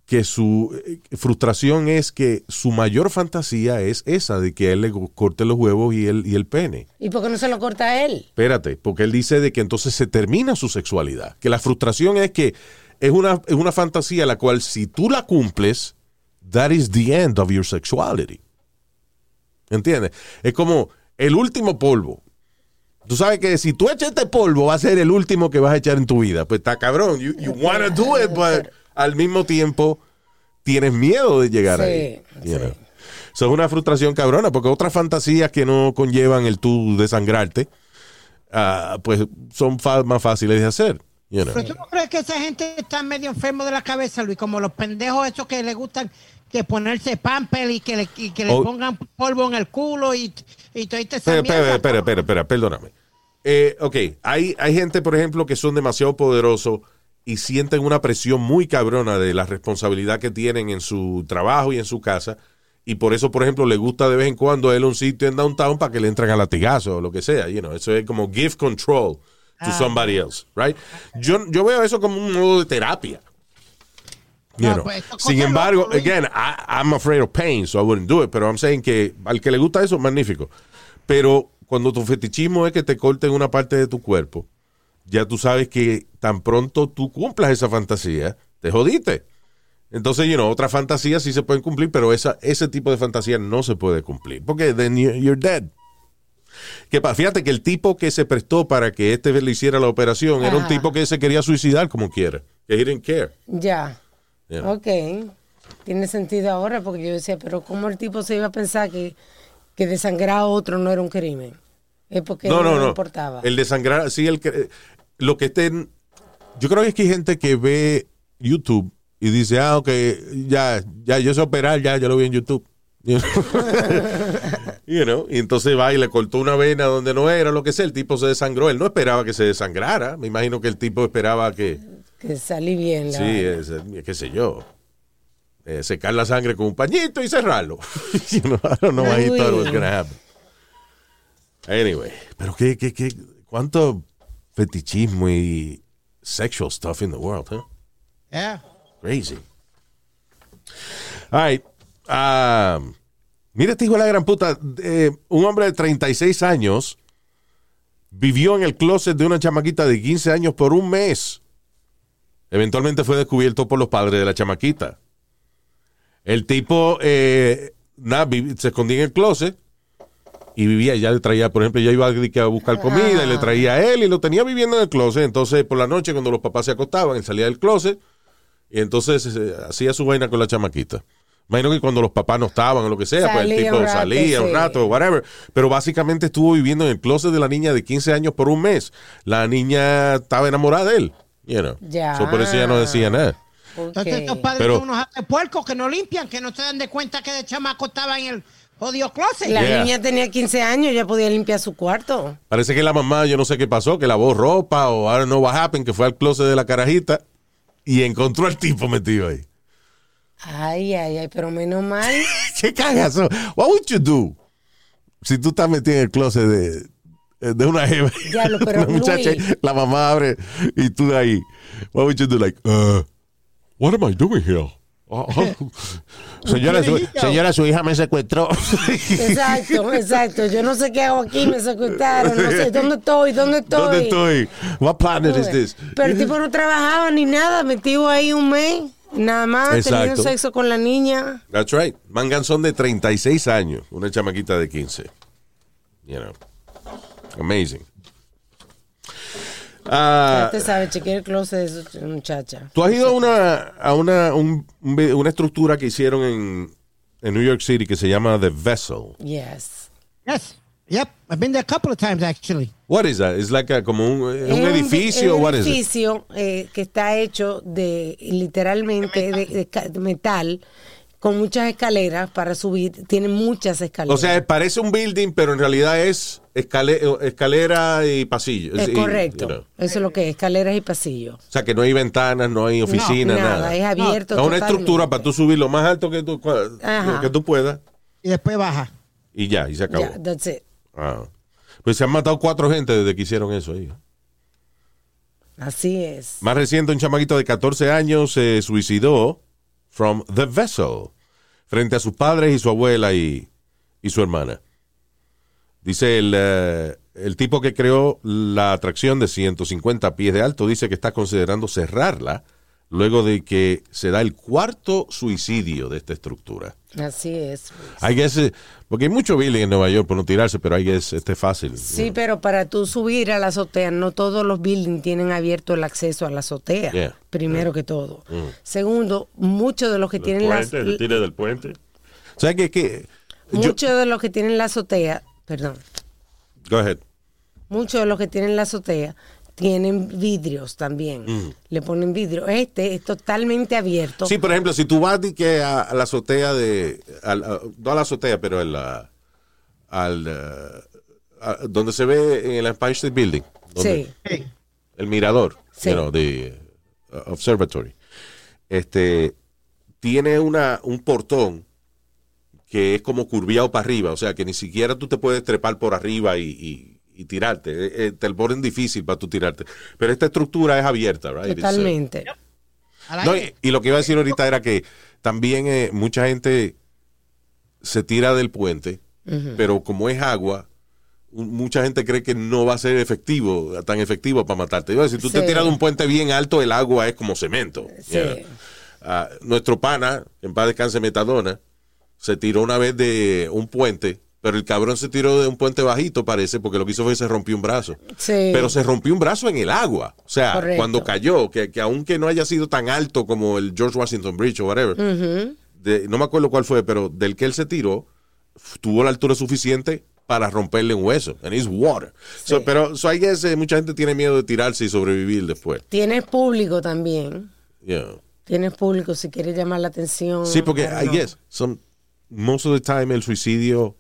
que su eh, frustración es que su mayor fantasía es esa de que a él le corte los huevos y el, y el pene. ¿Y por qué no se lo corta a él? Espérate, porque él dice de que entonces se termina su sexualidad. Que la frustración es que es una, es una fantasía la cual si tú la cumples, that is the end of your sexuality. ¿Entiendes? Es como el último polvo. Tú sabes que si tú echas este polvo va a ser el último que vas a echar en tu vida. Pues está cabrón. You, you wanna do it, but al mismo tiempo tienes miedo de llegar Sí, ahí. you sí. Eso es una frustración cabrona, porque otras fantasías que no conllevan el tú desangrarte, ah, pues son más fáciles de hacer. you know. Pero tú no crees que esa gente está medio enfermo de la cabeza, Luis, como los pendejos esos que les gustan que ponerse pamper y que le, y que le Oh. pongan polvo en el culo y, y toda esta Espera, espera, espera, espera, espera, perdóname. Eh, ok, hay, hay gente, por ejemplo, que son demasiado poderosos y sienten una presión muy cabrona de la responsabilidad que tienen en su trabajo y en su casa. Y por eso, por ejemplo, le gusta de vez en cuando a él un sitio en downtown para que le entren a latigazo o lo que sea. You know, eso es como give control to somebody else, right? Yo, yo veo eso como un modo de terapia. You No, know. pues, Sin embargo, again, I, I'm afraid of pain, so I wouldn't do it. Pero I'm saying que al que le gusta eso, magnífico. Pero cuando tu fetichismo es que te corten una parte de tu cuerpo, ya tú sabes que tan pronto tú cumplas esa fantasía, te jodiste. Entonces, you know, otras fantasías sí se pueden cumplir, pero esa, ese tipo de fantasía no se puede cumplir. Porque then you- you're dead. Que fíjate que el tipo que se prestó para que este le hiciera la operación era un tipo que se quería suicidar como quiera. Que he didn't care. Ya. Know. Ok. Tiene sentido ahora porque yo decía, pero ¿cómo el tipo se iba a pensar que, que desangrar a otro no era un crimen? Es porque no, no, no. importaba. El de sangrar, sí, el que. Lo que estén. Yo creo que es que hay gente que ve YouTube y dice, ah, ok, ya, ya, yo sé operar, ya, yo lo vi en YouTube. You know? You know, Y entonces va y le cortó una vena donde no era, lo que sea. El tipo se desangró. Él no esperaba que se desangrara. Me imagino que el tipo esperaba que. Que salí bien. La Sí, es, qué sé yo. eh, secar la sangre con un pañito y cerrarlo. you know, I don't know why he thought it was gonna happen. Anyway, pero qué, qué, qué, cuánto fetichismo y sexual stuff in the world, huh? Yeah. Crazy. All right. Um, mira este hijo de la gran puta. eh, un hombre de 36 años vivió en el closet de una chamaquita de 15 años por un mes. Eventualmente fue descubierto por los padres de la chamaquita. El tipo eh, nada, se escondía en el closet y vivía, ya le traía, por ejemplo, ya iba a buscar comida y le traía a él y lo tenía viviendo en el closet. Entonces, por la noche, cuando los papás se acostaban, él salía del closet y entonces eh, hacía su vaina con la chamaquita. Imagino que cuando los papás no estaban o lo que sea, pues el tipo un rato, salía un rato, whatever. Pero básicamente estuvo viviendo en el closet de la niña de 15 años por un mes. La niña estaba enamorada de él. You know. Ya. So, por eso ella no decía nada. Entonces, estos padres Pero- son unos puercos que no limpian, que no se dan de cuenta que el chamaco estaba en el jodido closet. La Yeah. niña tenía 15 años, ya podía limpiar su cuarto. Parece que la mamá, yo no sé qué pasó, que lavó ropa o I don't know what happened, que fue al closet de la carajita y encontró al tipo metido ahí. Ay, ay, ay, pero menos mal. ¿Qué cagazo? What would you do si tú estás metido en el closet de, de una jeva? Diablo, pero, una muchacha, Luis. la mamá abre y tú de ahí. What would you do? Like, uh, what am I doing here? Uh, uh, Señora su, señora, su hija me secuestró. Exacto, exacto. Yo no sé qué hago aquí, me secuestraron, no sé dónde estoy, dónde estoy. ¿Dónde estoy? What planet is this? Pero el tipo no trabajaba ni nada, metido ahí un mes, nada más, Exacto. teniendo sexo con la niña. That's right. Manganzón de 36 años, una chamaquita de 15. You know. Amazing. Ah, Usted sabe, chequear el closet de esa muchacha. Tú has ido a una, a una, un- un una estructura que hicieron en, en New York City que se llama The Vessel. Yes. Yes. Yep. I've been there a couple of times, actually. What is that? It's like a- como un, Es un vi- edificio. es un what is it? edificio eh, que está hecho de literalmente de, de de metal con muchas escaleras para subir. Tiene muchas escaleras. O sea, parece un building, pero en realidad es escale- escalera y pasillo. es Y- correcto. you know. Eso es lo que es, escaleras y pasillos. O sea, que no hay ventanas, no hay oficina, nada, nada. es abierto. Es una estructura para tú subir lo más alto que tú, Ajá. que tú puedas Y después baja. y ya, y se acabó. That's it. Ah. Pues se han matado cuatro gente desde que hicieron eso ahí. Así es. Más reciente, un chamaquito de 14 años se suicidó from the vessel frente a sus padres y su abuela y, y su hermana. Dice el, eh, el tipo que creó la atracción de 150 pies de alto, dice que está considerando cerrarla luego de que se da el cuarto suicidio de esta estructura. Así es. I guess, eh, porque hay mucho building en Nueva York por no tirarse, pero I guess este es fácil. Sí, pero para tú subir a la azotea, no todos los buildings tienen abierto el acceso a la azotea. Yeah. Primero que todo. Segundo, muchos de los que El tienen las puente, el tire del puente. ¿Sabes qué? que yo- muchos de los que tienen la azotea, perdón, Go ahead. muchos de los que tienen la azotea tienen vidrios también. Le ponen vidrio. Este es totalmente abierto. Sí, por ejemplo, si tú vas que a, a la azotea de. a- no a la azotea, pero a la- al. eh, donde se ve en el Empire State Building. donde- Sí. El mirador. Sí. you know, de uh, Observatory. Este. Tiene una, un portón que es como curviado para arriba. O sea, que ni siquiera tú te puedes trepar por arriba y. y- y tirarte, Eh, eh, te lo ponen difícil para tú tirarte. Pero esta estructura es abierta, right? It's, uh, Totalmente. No, y, y lo que iba a decir ahorita era que también eh, mucha gente se tira del puente, pero como es agua, mucha gente cree que no va a ser efectivo, tan efectivo para matarte. Decir, tú te tiras de un puente bien alto, el agua es como cemento. Sí. Ah, nuestro pana, en paz descanse Metadona, se tiró una vez de un puente, pero el cabrón se tiró de un puente bajito, parece, porque lo que hizo fue que se rompió un brazo. Sí. Pero se rompió un brazo en el agua. O sea, Correcto. cuando cayó, que, que aunque no haya sido tan alto como el George Washington Bridge o whatever, de- no me acuerdo cuál fue, pero del que él se tiró, tuvo la altura suficiente para romperle un hueso. And it's water. So, pero so I guess, eh, mucha gente tiene miedo de tirarse y sobrevivir después. Tienes público también. Yeah. Tienes público si quieres llamar la atención. Sí, porque I no. guess, some, most of the time el suicidio,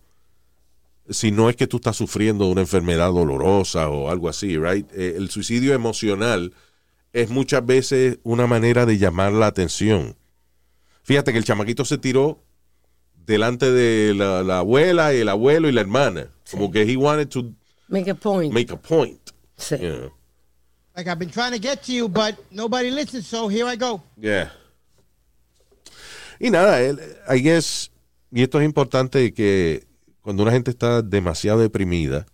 si no es que tú estás sufriendo una enfermedad dolorosa o algo así, right? Eh, el suicidio emocional es muchas veces una manera de llamar la atención. Fíjate que el chamaquito se tiró delante de la, la abuela y el abuelo y la hermana. Como que he wanted to Make a point. make a point. Sí. you know. Like I've been trying to get to you, but nobody listens, so here I go. Yeah. Y nada, él- I guess, y esto es importante que cuando una gente está demasiado deprimida,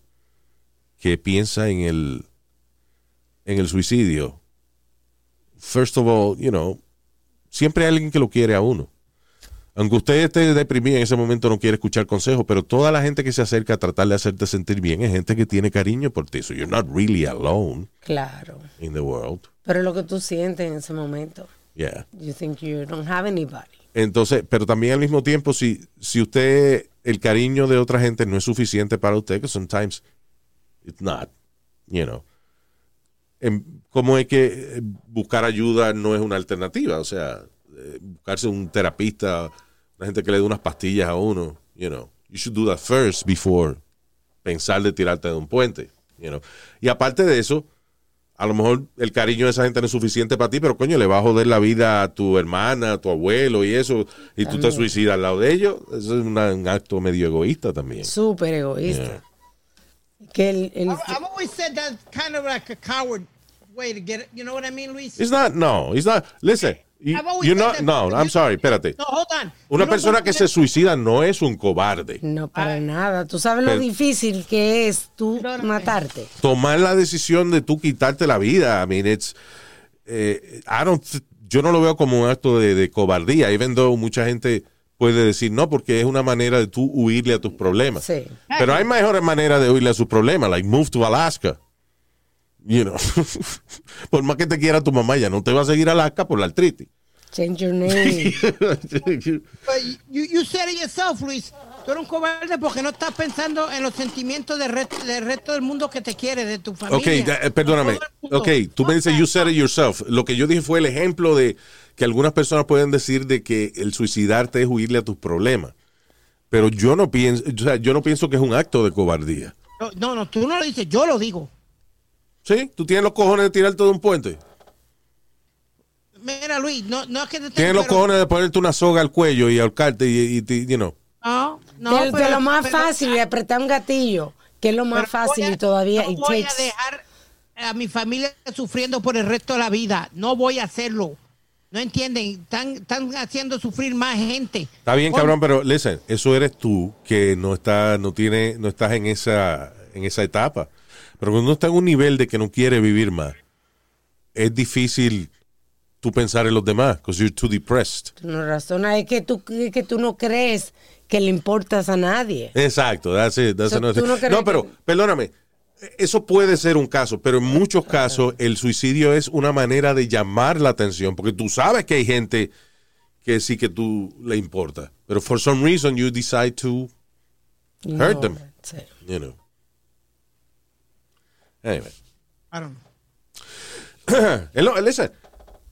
que piensa en el, en el suicidio, first of all, you know, siempre hay alguien que lo quiere a uno. Aunque usted esté deprimido en ese momento no quiere escuchar consejos, pero toda la gente que se acerca a tratar de hacerte sentir bien es gente que tiene cariño por ti. So you're not really alone Claro. in the world. Pero es lo que tú sientes en ese momento. Yeah. You think you don't have anybody. Entonces, pero también al mismo tiempo, si, si usted, el cariño de otra gente no es suficiente para usted, que sometimes it's not, you know. Em, ¿Cómo es que eh, buscar ayuda no es una alternativa? O sea, eh, buscarse un terapista, una gente que le dé unas pastillas a uno, you know. You should do that first before pensar de tirarte de un puente, you know. Y aparte de eso, a lo mejor el cariño de esa gente no es suficiente para ti, pero coño, le va a joder la vida a tu hermana, a tu abuelo y eso, y tú te suicidas al lado de ellos. Eso es una- un acto medio egoísta también. Súper egoísta. Yeah. Que el, el- I- I've always said that's kind of like a coward way to get it. You know what I mean, Luis? It's not, no, it's not, listen, you, you're not, no, I'm sorry, espérate. No, hold on. Una You persona que se suicida no es un cobarde. no para Ah. nada. Tú sabes lo Pero- difícil que es tú No, no, matarte. Tomar la decisión de tú quitarte la vida, I mean, it's, eh, I don't, yo no lo veo como un acto de, de cobardía, even though mucha gente puede decir no, porque es una manera de tú huirle a tus problemas. Sí. Pero hay mejores maneras de huirle a sus problemas, like move to Alaska. You know. por más que te quiera tu mamá, ya no te va a seguir a Alaska por la artritis. Change your name. But you, you said it yourself, Luis. Tú eres un cobarde porque no estás pensando en los sentimientos del, re- del resto del mundo que te quiere, de tu familia. ok, ya, eh, perdóname. Ok, tú me dices, you said it yourself. Lo que yo dije fue el ejemplo de que algunas personas pueden decir de que el suicidarte es huirle a tus problemas. Pero yo no pienso, o sea, yo no pienso que es un acto de cobardía. No, No, no, tú no lo dices, yo lo digo. ¿Sí? ¿Tú tienes los cojones de tirarte de un puente? Mira, Luis, no, no es que te ¿Tienes los pero- cojones de ponerte una soga al cuello y ahorcarte y, y, y- you know? No, no. de, lo más pero- fácil, de apretar un gatillo, que es lo más fácil a- y todavía no voy a dejar a mi familia sufriendo por el resto de la vida. No voy a hacerlo. No entienden, están, están haciendo sufrir más gente. Está bien, cabrón, pero listen, eso eres tú que no está, no tiene, no estás en esa, en esa etapa. Pero cuando uno está en un nivel de que no quiere vivir más, es difícil tú pensar en los demás, because you're too depressed. Tú no razonas, es que tú, es que tú no crees que le importas a nadie. Exacto, that's it, that's So, another ¿tú no no, pero, que- perdóname, eso puede ser un caso, pero en muchos casos el suicidio es una manera de llamar la atención, porque tú sabes que hay gente que sí que tú le importa, pero for some reason you decide to Hurt No, them. sí. you know. Anyway. I don't know. Es lo, listen,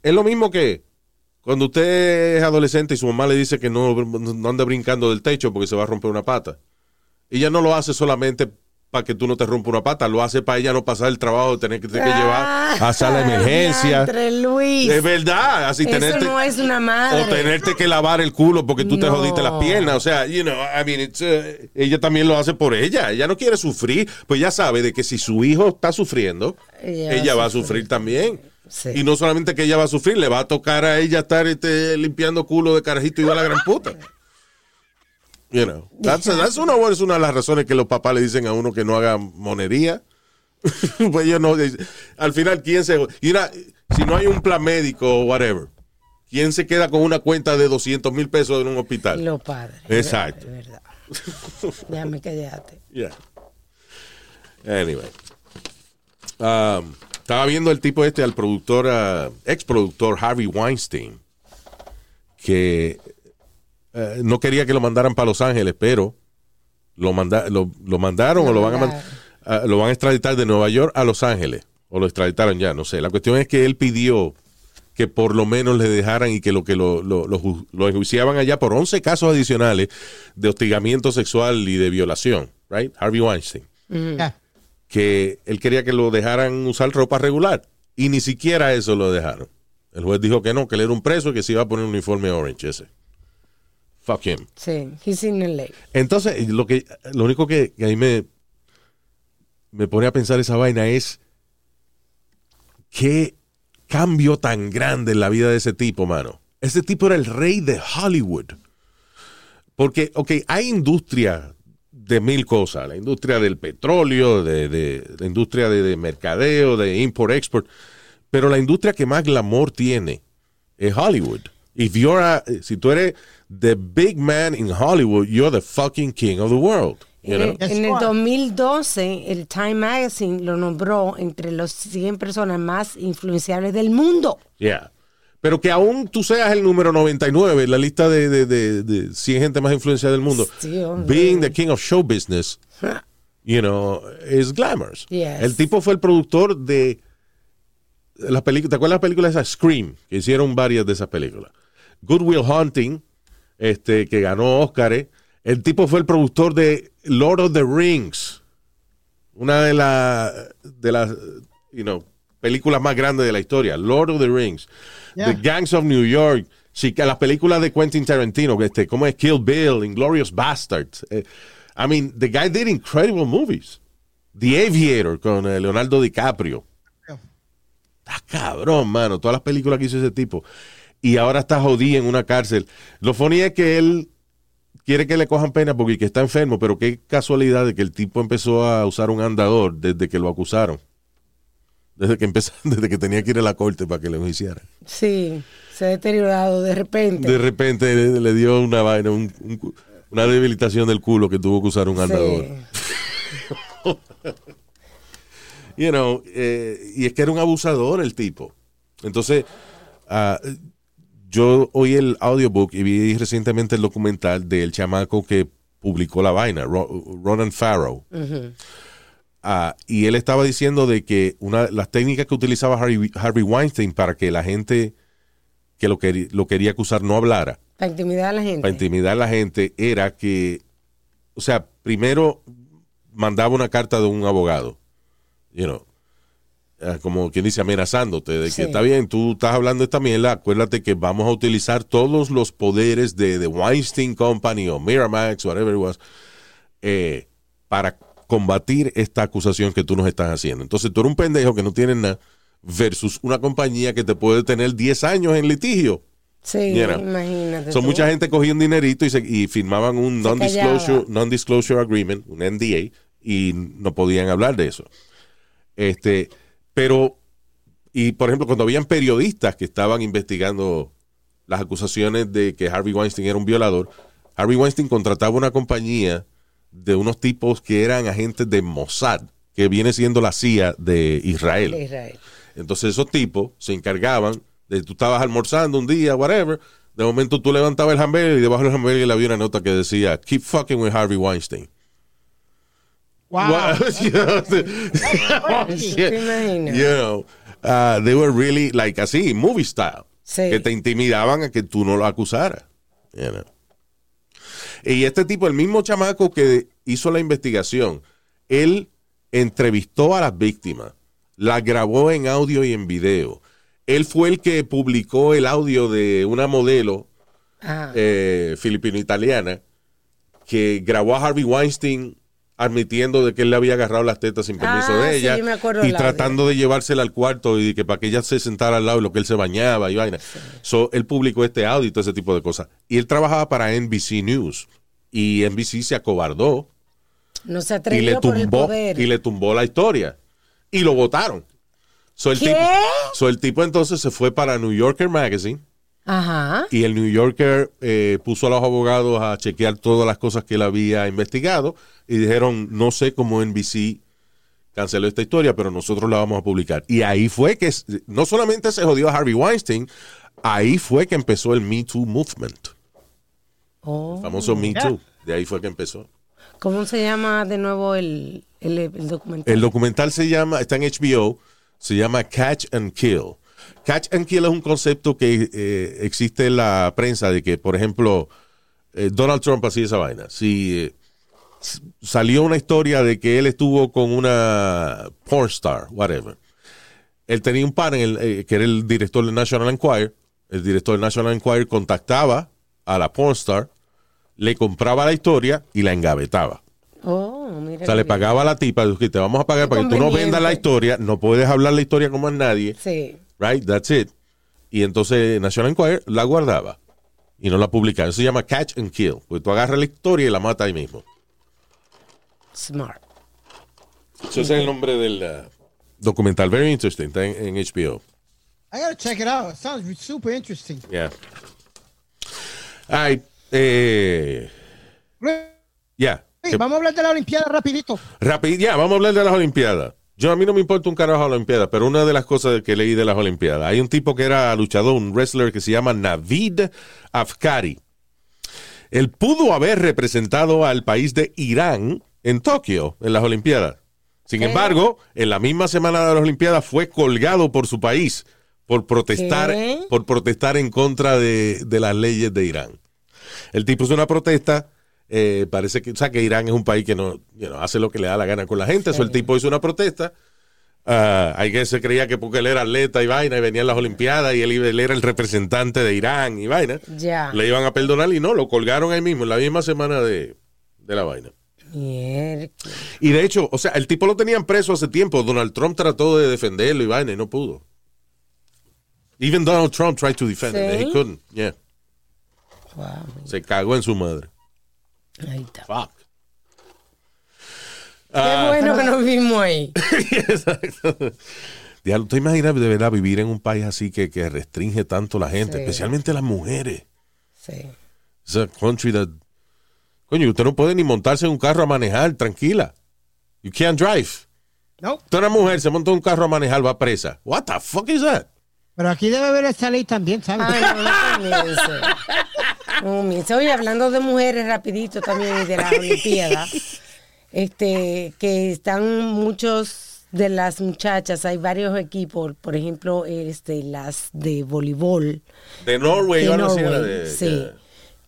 es lo mismo que cuando usted es adolescente y su mamá le dice que no, no ande brincando del techo porque se va a romper una pata. Ella no lo hace solamente para que tú no te rompa una pata, lo hace para ella no pasar el trabajo de tener que, tener que llevar a sala de emergencia. Diantre, Luis. Es verdad, así Eso tenerte, no es una madre. o tenerte que lavar el culo porque tú te jodiste las piernas. O sea, you know, I mean, it's, uh, ella también lo hace por ella. Ella no quiere sufrir, pues ya sabe de que si su hijo está sufriendo, Ella ella, va a sufrir también. Sí. Y no solamente que ella va a sufrir, le va a tocar a ella estar este, limpiando culo de carajito y va a la gran puta. You know, that's, that's una, es una de las razones que los papás le dicen a uno que no haga monería. pues ellos no, al final, ¿quién se... si no hay un plan médico o whatever, ¿quién se queda con una cuenta de 200 mil pesos en un hospital? Los padres. Exacto. Es verdad. Déjame callarte. Yeah. Anyway. Um, estaba viendo el tipo este, al productor, uh, ex productor Harvey Weinstein, que eh, no quería que lo mandaran para Los Ángeles, pero lo, manda- lo, lo mandaron o lo van, a ah, lo van a extraditar de Nueva York a Los Ángeles, o lo extraditaron ya, no sé. La cuestión es que él pidió que por lo menos le dejaran y que lo que lo, lo, lo ju- lo enjuiciaban allá por 11 casos adicionales de hostigamiento sexual y de violación, right? Harvey Weinstein Yeah. que él quería que lo dejaran usar ropa regular y ni siquiera eso lo dejaron. El juez dijo que no, que él era un preso y que se iba a poner un uniforme orange ese. Fuck him. Sí, he's in LA. Entonces, lo que lo único que, que ahí me, me pone a pensar esa vaina es qué cambio tan grande en la vida de ese tipo, mano. Ese tipo era el rey de Hollywood. Porque, ok, hay industria de mil cosas. La industria del petróleo, de, de- la industria de, de mercadeo, de import-export. Pero la industria que más glamour tiene es Hollywood. If you're a- si tú eres the big man in Hollywood, you're the fucking king of the world. You En know? en el right. 2012, el Time Magazine lo nombró entre los 100 personas más influenciables del mundo. Yeah. Pero que aún tú seas el número 99 en la lista de, de, de, de 100 gente más influenciada del mundo, being the king of show business, you know, is glamorous. Yes. El tipo fue el productor de las películas, ¿te acuerdas la película esa Scream? Que hicieron varias de esas películas. Good Will Hunting, este, que ganó Oscar. El tipo fue el productor de Lord of the Rings, una de las de las you know, películas más grandes de la historia, Lord of the Rings, Yeah. The Gangs of New York, sí, las películas de Quentin Tarantino, este, como es Kill Bill, Inglorious Bastards. Eh, I mean, the guy did incredible movies. The Aviator con eh, Leonardo DiCaprio. Está cabrón, mano, todas las películas que hizo ese tipo. Y ahora está jodido en una cárcel. Lo funny es que él quiere que le cojan pena porque que está enfermo, pero qué casualidad de que el tipo empezó a usar un andador desde que lo acusaron. Desde que empezó, desde que tenía que ir a la corte para que le hicieran. Sí, se ha deteriorado de repente. De repente le, le dio una vaina, un- un una debilitación del culo que tuvo que usar un andador. Sí. You know, eh, y es que era un abusador el tipo. Entonces, ah, yo oí el audiobook y vi recientemente el documental del chamaco que publicó la vaina, Ro- Ronan Farrow. Ah, y él estaba diciendo de que una las técnicas que utilizaba Harvey, Harvey Weinstein para que la gente que lo, quería, lo quería acusar no hablara, Para intimidar a la gente. para intimidar a la gente, era que, o sea, primero mandaba una carta de un abogado, you know, como quien dice, amenazándote de que Sí. está bien, tú estás hablando de esta mierda, acuérdate que vamos a utilizar todos los poderes de, de Weinstein Company o Miramax, whatever it was, eh, para combatir esta acusación que tú nos estás haciendo. Entonces tú eres un pendejo que no tiene nada versus una compañía que te puede tener 10 años en litigio. Sí, You know. imagínate. Son mucha gente cogía un dinerito y, se- y firmaban un non-disclosure callaba. non-disclosure agreement, un NDA, y no podían hablar de eso. Este, pero, y por ejemplo, cuando habían periodistas que estaban investigando las acusaciones de que Harvey Weinstein era un violador, Harvey Weinstein contrataba una compañía de unos tipos que eran agentes de Mossad, que viene siendo la CIA de Israel. De Israel. Entonces esos tipos se encargaban de tú estabas almorzando un día, whatever. De momento tú levantabas el hamburger y debajo del hamburger había una nota que decía Keep fucking with Harvey Weinstein. Wow. You know, ¿Te imaginas? you know, uh, they were really like así, movie style. Sí. Que te intimidaban a que tú no lo acusaras. you know. Y este tipo, el mismo chamaco que hizo la investigación, él entrevistó a las víctimas, las grabó en audio y en video. Él fue el que publicó el audio de una modelo Ah, eh, filipino-italiana que grabó a Harvey Weinstein admitiendo de que él le había agarrado las tetas sin permiso Ah, de sí, ella yo me acuerdo y audio. tratando de llevársela al cuarto y que para que ella se sentara al lado y lo que él se bañaba y vaina. So, él publicó este audio y todo ese tipo de cosas. Y él trabajaba para NBC News y NBC se acobardó no se y atrevió le por el tumbó poder. y le tumbó la historia y lo votaron. So, el ¿Qué? tipo, so, el tipo entonces se fue para New Yorker Magazine Ajá. y el New Yorker eh, puso a los abogados a chequear todas las cosas que él había investigado y dijeron, no sé cómo NBC canceló esta historia, pero nosotros la vamos a publicar. Y ahí fue que no solamente se jodió a Harvey Weinstein, ahí fue que empezó el Me Too Movement, Oh. el famoso Me Too. De ahí fue que empezó. ¿Cómo se llama de nuevo el, el, el documental? El documental se llama, está en HBO, se llama Catch and Kill. Catch and Kill es un concepto que eh, existe en la prensa de que, por ejemplo, eh, Donald Trump hacía esa vaina. Si eh, salió una historia de que él estuvo con una porn star, whatever, él tenía un eh, que era el director del National Enquirer. El director del National Enquirer contactaba a la pornstar, le compraba la historia y la engavetaba. Oh, mira. O sea, le bien. pagaba a la tipa, te vamos a pagar Qué para que tú no vendas la historia, no puedes hablar la historia como es nadie, Sí. Right? That's it. Y entonces National Enquirer la guardaba y no la publicaba. Eso se llama catch and kill. Porque tú agarras la historia y la matas ahí mismo. Smart. Ese es el nombre del uh, documental. Very interesting. Está en, en HBO. I gotta check it out. It sounds super interesting. Yeah. Ay, eh, Luis, ya. Vamos a hablar de la Olimpiada rapidito. Rápido, ya, vamos a hablar de las Olimpiadas. Yo a mí no me importa un carajo las Olimpiadas, pero una de las cosas que leí de las Olimpiadas, hay un tipo que era luchador, un wrestler que se llama Navid Afkari. Él pudo haber representado al país de Irán en Tokio en las Olimpiadas. Sin embargo, en la misma semana de las Olimpiadas fue colgado por su país por protestar, ¿Qué? por protestar en contra de, de las leyes de Irán. El tipo hizo una protesta. Eh, parece que, o sea, que Irán es un país que no you know, hace lo que le da la gana con la gente. Eso el tipo hizo una protesta. Hay que se creía que porque él era atleta y vaina y venía en las Olimpiadas y él, era el representante de Irán y vaina. Le iban a perdonar y no, lo colgaron ahí mismo, en la misma semana de, de la vaina. Mierda. Y de hecho, o sea, el tipo lo tenían preso hace tiempo. Donald Trump trató de defenderlo y vaina y no pudo. Even Donald Trump tried to defend him and he ¿Sí? couldn't. Yeah. Wow. Se cagó en su madre. Ahí está. Fuck. Qué Ah. bueno que nos vimos ahí. Exacto. Diablo, ¿te imaginas de verdad vivir en un país así que, que restringe tanto la gente, Sí. especialmente las mujeres? Sí. It's a country that... Coño, usted no puede ni montarse en un carro a manejar, tranquila. You can't drive. No. Usted una mujer se monta en un carro a manejar, va presa. What the fuck is that? Pero aquí debe haber esa ley también, ¿sabes? Ay, no, no comience. Oye, hablando de mujeres rapidito también y de la Olimpiada, este, que están muchos de las muchachas, hay varios equipos, por ejemplo, este, las de voleibol, De Norway, de no sé, Norway, de- sí,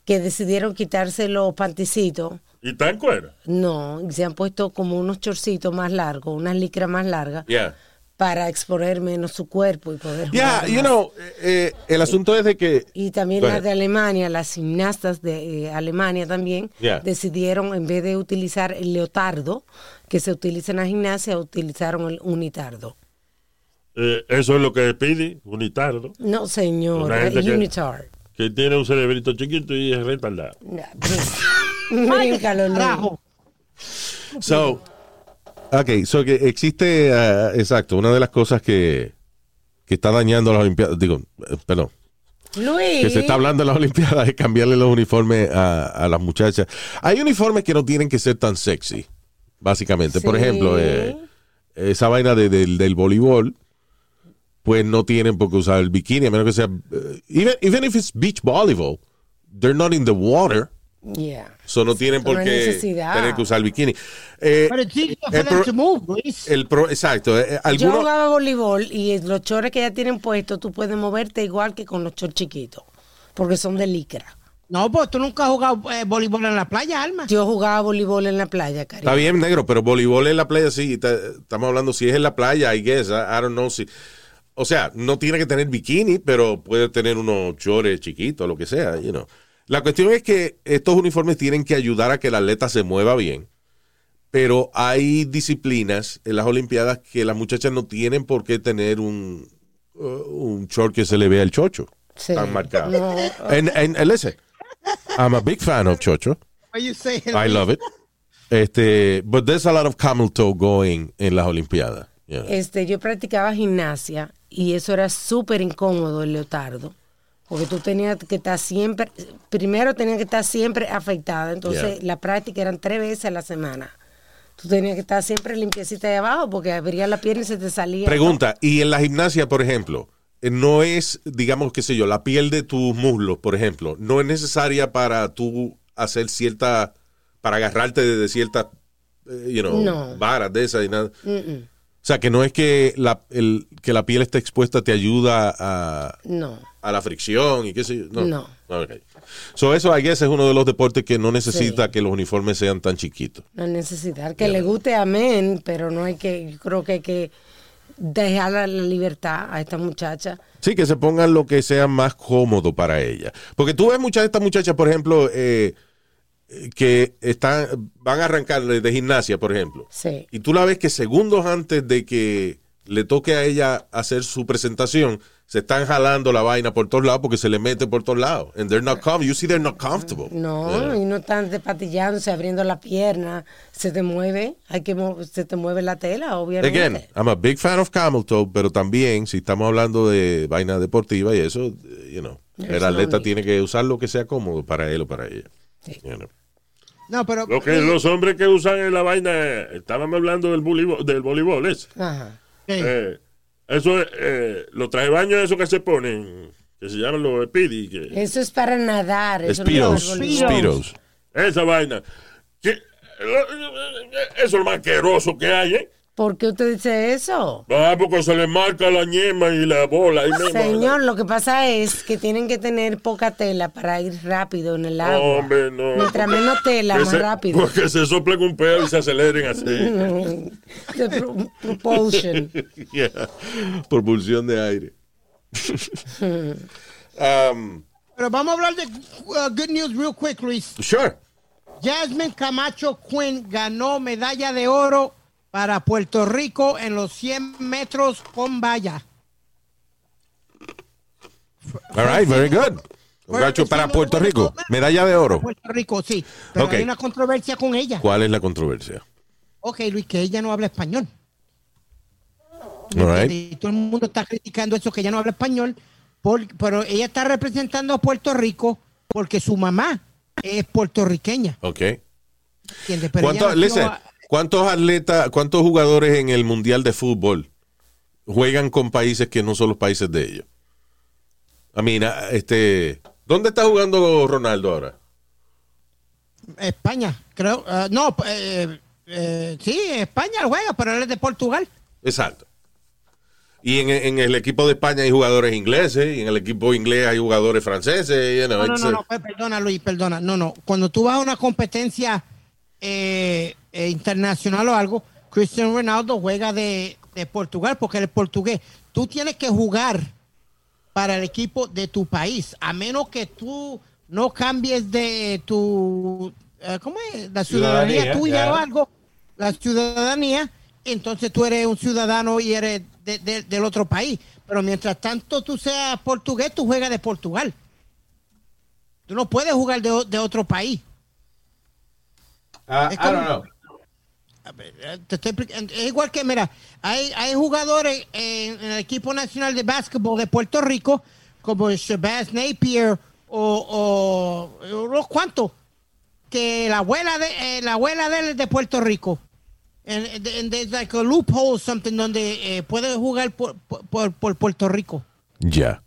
que decidieron quitarse los panticitos. ¿Y en cuero? No, se han puesto como unos chorcitos más largos, unas licras más largas, Yeah. Para exponer menos su cuerpo y poder Yeah, jugar you know, eh, el asunto es de que... Y también las de Alemania, las gimnastas de eh, Alemania también, Yeah. decidieron, en vez de utilizar el leotardo que se utiliza en la gimnasia, utilizaron el unitardo. Eh, eso es lo que pide, unitardo, No, señor, el que- unitard. que tiene un cerebrito chiquito y es retardado. No, Luis. Carajo. So, ok, so que existe, ah, exacto, una de las cosas que, que está dañando las Olimpiadas, digo, eh, perdón, Luis. que se está hablando de las Olimpiadas es cambiarle los uniformes a, a las muchachas. Hay uniformes que no tienen que ser tan sexy, básicamente. Por ejemplo, eh, esa vaina de- del, del voleibol, pues no tienen por qué usar el bikini, a menos que sea, eh, even, even if it's beach volleyball, they're not in the water. Yeah. So no tienen por qué tener que usar el bikini. Eh, for el pro- to move, Luis. el pro- exacto. eh, Yo algunos- jugaba voleibol y los chores que ya tienen puestos, tú puedes moverte igual que con los chores chiquitos, porque son de licra. No, pues tú nunca has jugado eh, voleibol en la playa, Alma. Yo jugaba voleibol en la playa, cariño. Está bien, negro, pero voleibol en la playa sí. está- estamos hablando si es en la playa, I guess. I, I don't know si. O sea, no tiene que tener bikini, pero puede tener unos chores chiquitos, lo que sea, you know. La cuestión es que estos uniformes tienen que ayudar a que el atleta se mueva bien. Pero hay disciplinas en las Olimpiadas que las muchachas no tienen por qué tener un, uh, un short que se le vea el chocho. Sí. Tan marcado. No. And, and, and listen, I'm a big fan of chocho. I love it. Este, but there's a lot of camel toe going en las Olimpiadas. Este, yo practicaba gimnasia y eso era súper incómodo el leotardo. Porque tú tenías que estar siempre, primero tenías que estar siempre afeitada, entonces Yeah. la práctica eran tres veces a la semana. Tú tenías que estar siempre limpiecita de abajo porque abría la pierna y se te salía. Pregunta, y en la gimnasia, por ejemplo, eh, no es, digamos, qué sé yo, la piel de tus muslos, por ejemplo, no es necesaria para tú hacer cierta, para agarrarte de, ciertas, eh, you know, No. varas de esas y nada. Mm, mm, O sea, que no es que la, el, que la piel esté expuesta te ayuda a, no. a la fricción y qué sé yo. No. No. Ok. So, eso, I guess, es uno de los deportes que no necesita que los uniformes sean tan chiquitos. No hay necesidad. Que le guste amén, pero no hay que, yo creo que hay que dejarla la libertad a esta muchacha. Sí, que se pongan lo que sea más cómodo para ella. Porque tú ves muchas de estas muchachas, por ejemplo, eh, que están, van a arrancar de gimnasia, por ejemplo. Sí. Y tú la ves que segundos antes de que le toque a ella hacer su presentación, se están jalando la vaina por todos lados porque se le mete por todos lados. And they're not comfortable. You see, they're not comfortable. No, y no están despatillándose, abriendo la pierna, se te mueve, hay que se te mueve la tela, obviamente. Again, I'm a big fan of camel toe, pero también si estamos hablando de vaina deportiva y eso, you know, el atleta no tiene que usar lo que sea cómodo para él o para ella. Sí. You know. No, pero. Lo que los hombres que usan en la vaina, eh, estábamos hablando del voleibol, del voleibol ese. Ajá. Sí. Eh, eso es, eh, los traje baños esos que se ponen, que se llaman los speedy, que, Eso es para nadar. Eso Speedos, no es para voleibol. Speedos. esa vaina. Que- eso es lo más asqueroso que hay, ¿eh? ¿Por qué usted dice eso? Ah, porque se le marca la ñema y la bola. Señor, lo que pasa es que tienen que tener poca tela para ir rápido en el agua. Hombre, no. Mientras menos tela, Que más se- rápido. Porque se soplen un pedo y se aceleren así. Propulsion. Yeah. Propulsión de aire. um, Pero vamos a hablar de uh, good news real quick, Luis. sure. Jasmine Camacho Quinn ganó medalla de oro para Puerto Rico en los 100 metros con valla. All right, very good. Para Puerto Rico, medalla de oro. Puerto Rico, sí. Pero Ok. hay una controversia con ella. ¿Cuál es la controversia? Ok, Luis, que ella no habla español. All right. Y todo el mundo está criticando eso, que ella no habla español. por- pero ella está representando a Puerto Rico porque su mamá es puertorriqueña. Ok. ¿entiendes? Pero ella ¿Cuántos, nació listen, a- ¿Cuántos atletas, cuántos jugadores en el Mundial de Fútbol juegan con países que no son los países de ellos? I mean, este, ¿dónde está jugando Ronaldo ahora? España, creo. ah, no, eh, eh, sí, España juega, pero él es de Portugal. Exacto. Y en, en el equipo de España hay jugadores ingleses, y en el equipo inglés hay jugadores franceses. you know, No, no, no, uh, no, pe- perdona, Luis, perdona. No, no. Cuando tú vas a una competencia eh, eh, internacional o algo, Cristiano Ronaldo juega de, de Portugal porque él es portugués. Tú tienes que jugar para el equipo de tu país, a menos que tú no cambies de tu, eh, ¿cómo es? La ciudadanía, Ciudadanía, tuya ya. o algo, la ciudadanía, entonces tú eres un ciudadano y eres de- de- del otro país. Pero mientras tanto tú seas portugués, tú juegas de Portugal. Tú no puedes jugar de, de otro país. Ah, I don't know. Eh, es igual que, mira, hay, hay jugadores en, en el equipo nacional de básquetbol de Puerto Rico, como Shabazz Napier o, o unos cuantos, que la abuela de eh, la abuela de él es de Puerto Rico. And, and there's like a loophole something donde eh, puede jugar por, por, por Puerto Rico. Ya.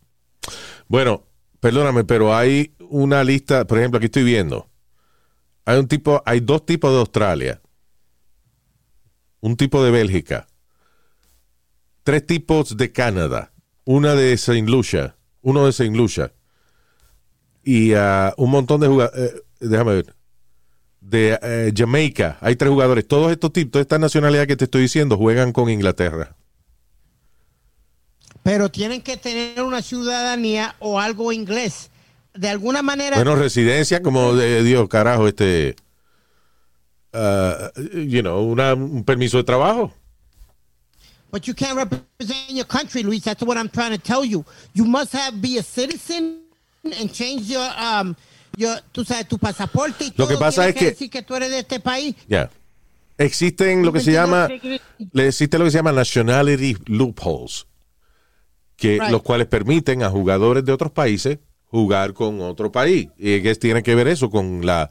Bueno, perdóname, pero hay una lista, por ejemplo, aquí estoy viendo. Hay un tipo, hay dos tipos de Australia. Un tipo de Bélgica. Tres tipos de Canadá. Una de Saint Lucia. Uno de Saint Lucia. Y ah, un montón de jugadores. déjame ver. De eh, Jamaica. Hay tres jugadores. Todos estos tipos, toda esta nacionalidad que te estoy diciendo, juegan con Inglaterra. Pero tienen que tener una ciudadanía o algo inglés. De alguna manera. Bueno, residencia como de Dios, carajo, este, ah, you know, una- un permiso de trabajo. But you can't represent your country, Luis. That's what I'm trying to tell you. You must have be a citizen and change your um your tú sabes tu pasaporte y Lo todo. que pasa es que- decir que tú eres de este país. Ya. Existen lo que se llama, le existe lo que se llama nationality loopholes, que Right. los cuales permiten a jugadores de otros países jugar con otro país. Y que tiene que ver eso con la,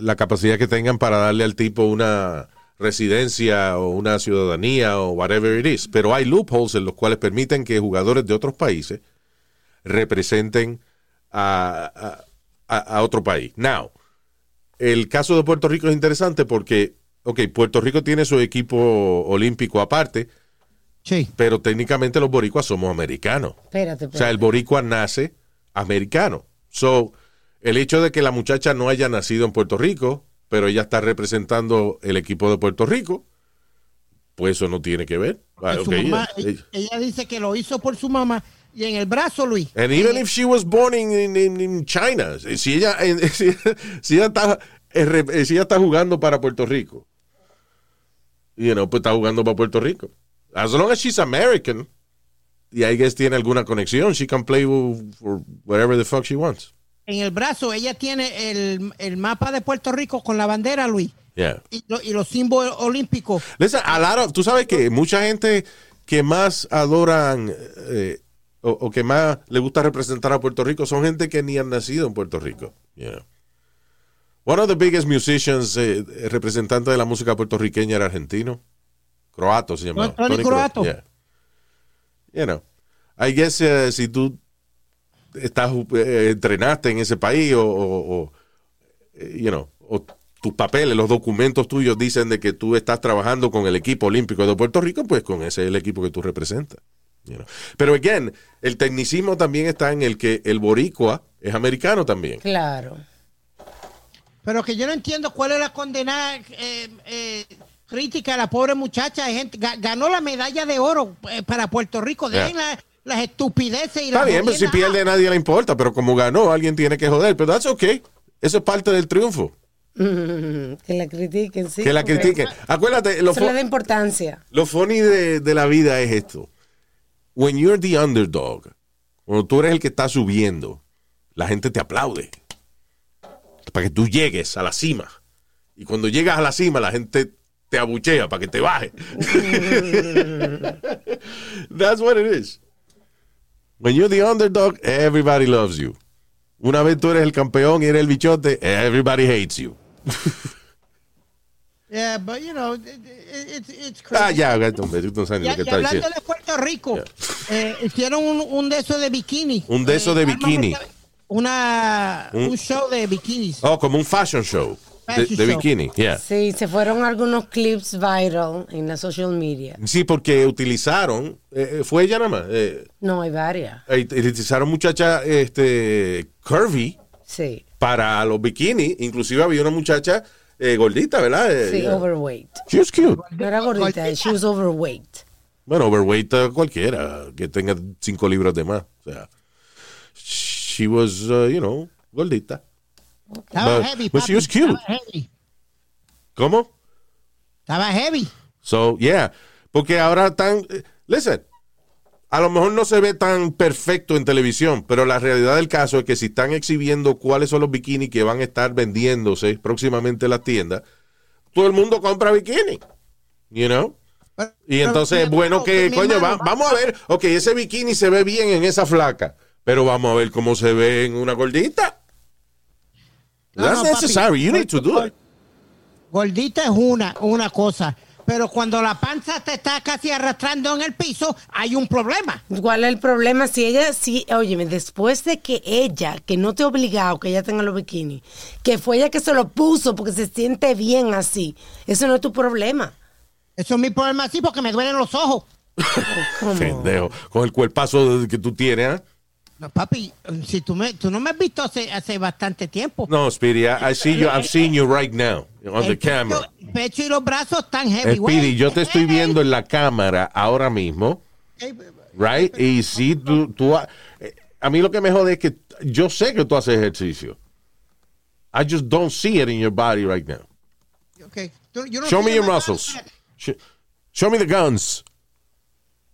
la capacidad que tengan para darle al tipo una residencia o una ciudadanía o whatever it is. Pero hay loopholes en los cuales permiten que jugadores de otros países representen a, a- otro país. Now, el caso de Puerto Rico es interesante porque, ok, Puerto Rico tiene su equipo olímpico aparte, Sí. pero técnicamente los boricuas somos americanos. Espérate, O sea, el boricua nace americano. So, el hecho de que la muchacha no haya nacido en Puerto Rico, pero ella está representando el equipo de Puerto Rico, pues eso no tiene que ver. Ah, okay, mamá- ella, ella dice que lo hizo por su mamá y en el brazo, Luis. And even if she was born in, in, in- in China, si ella, si, si ella está, eh, re- si ella está jugando para Puerto Rico, you know, pues está jugando para Puerto Rico. As long as she's American, y I guess tiene alguna conexión, she can play for whatever the fuck she wants. En el brazo ella tiene el, el mapa de Puerto Rico con la bandera, Luis. Yeah. Y, lo- y los símbolos olímpicos. Listen, a lot of- tú sabes que mucha gente que más adoran eh, o, o que más le gusta representar a Puerto Rico son gente que ni han nacido en Puerto Rico. know. One of the biggest musicians, eh, representante de la música puertorriqueña era argentino. Croato se llamaba. Tony Cro- Croato. yeah. You know, I guess eh, si tú estás, eh, entrenaste en ese país o, o- o, eh, you know, o tus papeles, los documentos tuyos dicen de que tú estás trabajando con el equipo olímpico de Puerto Rico, pues con ese es el equipo que tú representas. you know. Pero again, el tecnicismo también está en el que el boricua es americano también. Claro. Pero que yo no entiendo cuál es la condenada eh, eh, crítica a la pobre muchacha. Gente, ga- ganó la medalla de oro eh, para Puerto Rico. Yeah. Las estupideces y Está las bien, pero si pierde a nadie le importa, pero como ganó, alguien tiene que joder. Pero that's okay. Eso es parte del triunfo. Mm, que la critiquen, sí. que la critiquen. Acuérdate, lo, le da importancia. lo funny de, de la vida es esto. When you're the underdog, cuando tú eres el que está subiendo, la gente te aplaude. Para que tú llegues a la cima. Y cuando llegas a la cima, la gente te abuchea para que te baje. That's what it is. When you're the underdog, everybody loves you. Una vez tú eres el campeón y eres el bichote, everybody hates you. Yeah, but you know, it- it- it's, it's crazy. Ah, ya, tú no sabes lo que está hablando diciendo. de Puerto Rico, eh, hicieron un, un de esos de bikini. Un de esos de bikini. Una, Un- un show de bikinis. Oh, como un fashion show de, bikini, yeah. Sí, se fueron algunos clips viral en la social media. Sí, porque utilizaron, eh, fue ella nada más, eh, No, hay varias. eh, utilizaron muchacha este, curvy Sí, para los bikinis, inclusive había una muchacha eh, gordita, ¿verdad? Eh, sí, yeah. overweight. She was cute. No era gordita, she was overweight. Bueno, overweight eh, cualquiera que tenga cinco libras de más. O sea, she was, uh, you know, gordita. Estaba But- heavy, but she papi, was cute. Estaba heavy. ¿Cómo? Estaba heavy. So, yeah. Porque ahora están. eh, Listen. A lo mejor no se ve tan perfecto en televisión, pero la realidad del caso es que si están exhibiendo cuáles son los bikinis que van a estar vendiéndose próximamente en las tiendas, todo el mundo compra bikini. You know? Y entonces es bueno que, coño, va- vamos a ver, ok, ese bikini se ve bien en esa flaca, pero vamos a ver cómo se ve en una gordita. No, That's no, papi. necessary, you need to do it. Gordita es una, una cosa. Pero cuando la panza te está casi arrastrando en el piso, hay un problema. ¿Cuál es el problema? Si ella, si, óyeme, después de que ella, que no te ha obligado que ella tenga los bikinis, que fue ella que se lo puso porque se siente bien así, eso no es tu problema. Eso es mi problema así porque me duelen los ojos. Pendejo, con el cuerpazo que tú tienes, ¿ah? No, papi, si tú, me, tú no me has visto hace, hace bastante tiempo. No, Speedy, I, I see you, I've seen you right now on the pecho, camera. el pecho y los brazos están heavy. Eh, Speedy, yo te estoy viendo en la cámara ahora mismo, right? Y si tú, tú ha- eh, a mí lo que me jode es que yo sé que tú haces ejercicio. I just don't see it in your body right now. Okay. Tú- yo no Show me your muscles. Sh- Show me the guns.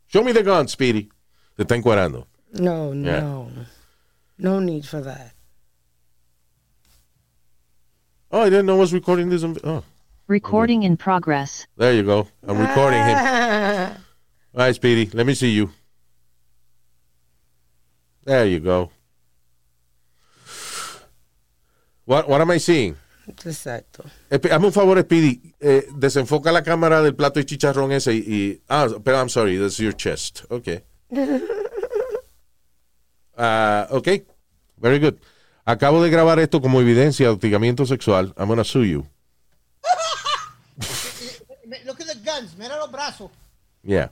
Show me the guns, Speedy. Te está encuadrando. No, Yeah. no. No need for that. Oh, I didn't know I was recording this. On, oh, Recording in progress. there you go. I'm recording him. All right, Speedy, let me see you. There you go. What, what am I seeing? Exacto. Espe- Hazme un favor, Speedy. Eh, desenfoca la cámara del plato de chicharrón ese y, y- Ah, pero I'm sorry, that's your chest. Okay. Ah, ok. Very good. Acabo de grabar esto como evidencia de hostigamiento sexual. I'm gonna sue you. Look at the guns, mira los brazos. Yeah.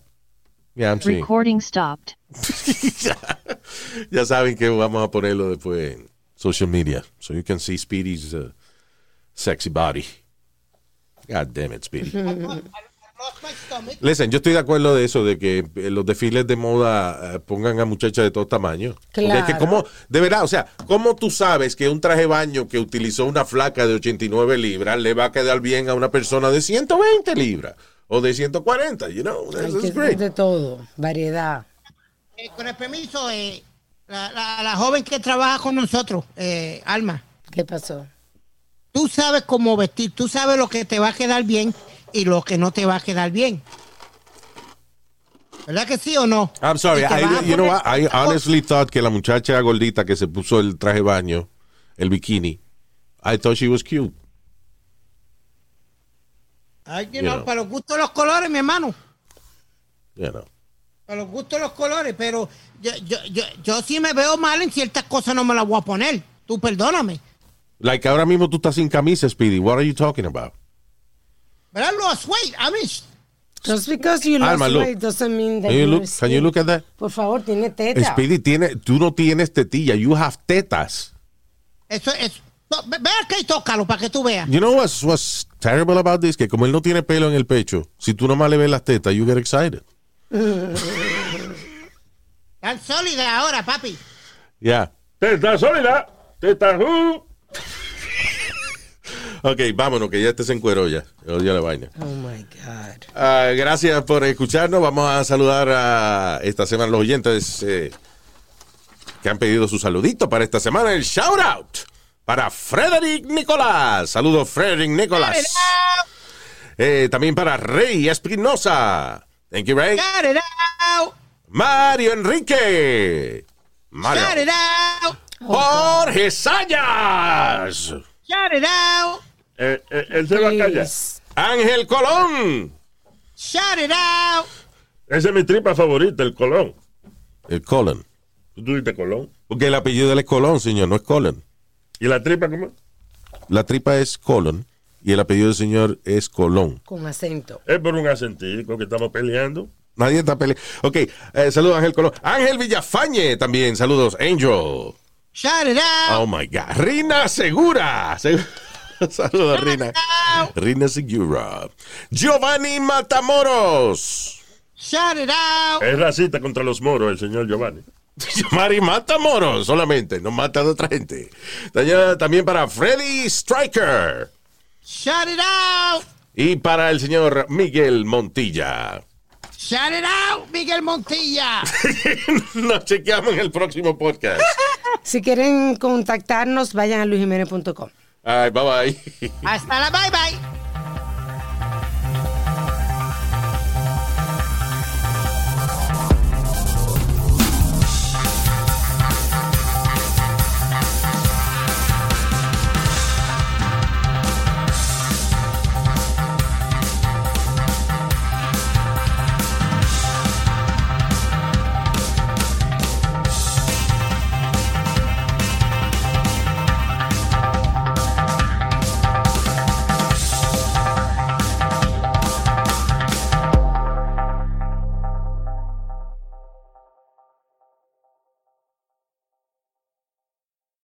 Yeah, I'm seeing. Recording stopped. ya saben que vamos a ponerlo después en social media. So you can see Speedy's uh, sexy body. God damn it, Speedy. Listen, yo estoy de acuerdo de eso, de que eh, los desfiles de moda eh, pongan a muchachas de todos tamaños. Porque es que Claro. como, de verdad, o sea, ¿cómo tú sabes que un traje baño que utilizó una flaca de 89 libras le va a quedar bien a una persona de 120 libras o de 140? You know, Hay great. de todo, variedad. Eh, con el permiso, eh, la, la- la joven que trabaja con nosotros, eh, Alma, ¿Qué pasó? tú sabes cómo vestir, tú sabes lo que te va a quedar bien y lo que no te va a quedar bien. ¿Verdad que sí o no? I'm sorry, I, you know poner- what? I honestly thought que la muchacha gordita que se puso el traje baño, el bikini, I thought she was cute. Ay, you You know, know. Para los gustos de los colores, mi hermano. You know. Para los gustos de los colores, pero yo, yo, yo, yo sí me veo mal en ciertas cosas, no me las voy a poner. Tú perdóname. Like ahora mismo tú estás sin camisa, Speedy. What are you talking about? But I lost weight. I mean, Just because you lost Alma, look. weight doesn't mean that Can you look, can you look at that? Por favor, tiene teta. Speedy, tiene, tú no tienes tetilla, you have tetas. eso es. no, ve ve acá y tócalo para que tú veas. You know what's, what's terrible about this? Que como él no tiene pelo en el pecho, si tú nomás le ves las tetas, you get excited. Tan sólida ahora, papi. Yeah. Teta sólida. Teta uh. Ok, vámonos, que ya este se encueró ya. Odia la vaina. Oh my God. Ah, gracias por escucharnos. Vamos a saludar a esta semana los oyentes eh, que han pedido su saludito para esta semana. El shout out para Frederick Nicolás. Saludos, Frederick Nicolás. Eh, también para Rey Espinosa. Thank you, Ray. Shout it out. Mario Enrique. Mario. Shout it out. Jorge Sayas. Shout it out. Eh, eh, él se va a callar. Ángel Colón. Shout it out. Esa es mi tripa favorita, el Colón. El Colón. Tú dices Colón. Porque el apellido de él es Colón, señor, no es Colón. ¿Y la tripa cómo? La tripa es Colón y el apellido del señor es Colón. Con acento. Es por un acentico que estamos peleando. Nadie está peleando. Ok, eh, saludos Ángel Colón. Ángel Villafañe también, saludos. Angel. Shout it out. Oh my God. Rina Segura. Se- saludos, Rina. Rina Segura. Giovanni Matamoros. Shout it out. Es racista contra los moros, el señor Giovanni. Mari Matamoros solamente, no mata a otra gente. También- para Freddy Striker. Shout it out. Y para el señor Miguel Montilla. Shout it out, Miguel Montilla. Nos chequeamos en el próximo podcast. Si quieren contactarnos, vayan a luisjimenez.com. Ay, bye bye. Hasta la bye bye.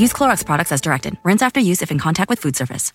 Use Clorox products as directed. Rinse after use if in contact with food surface.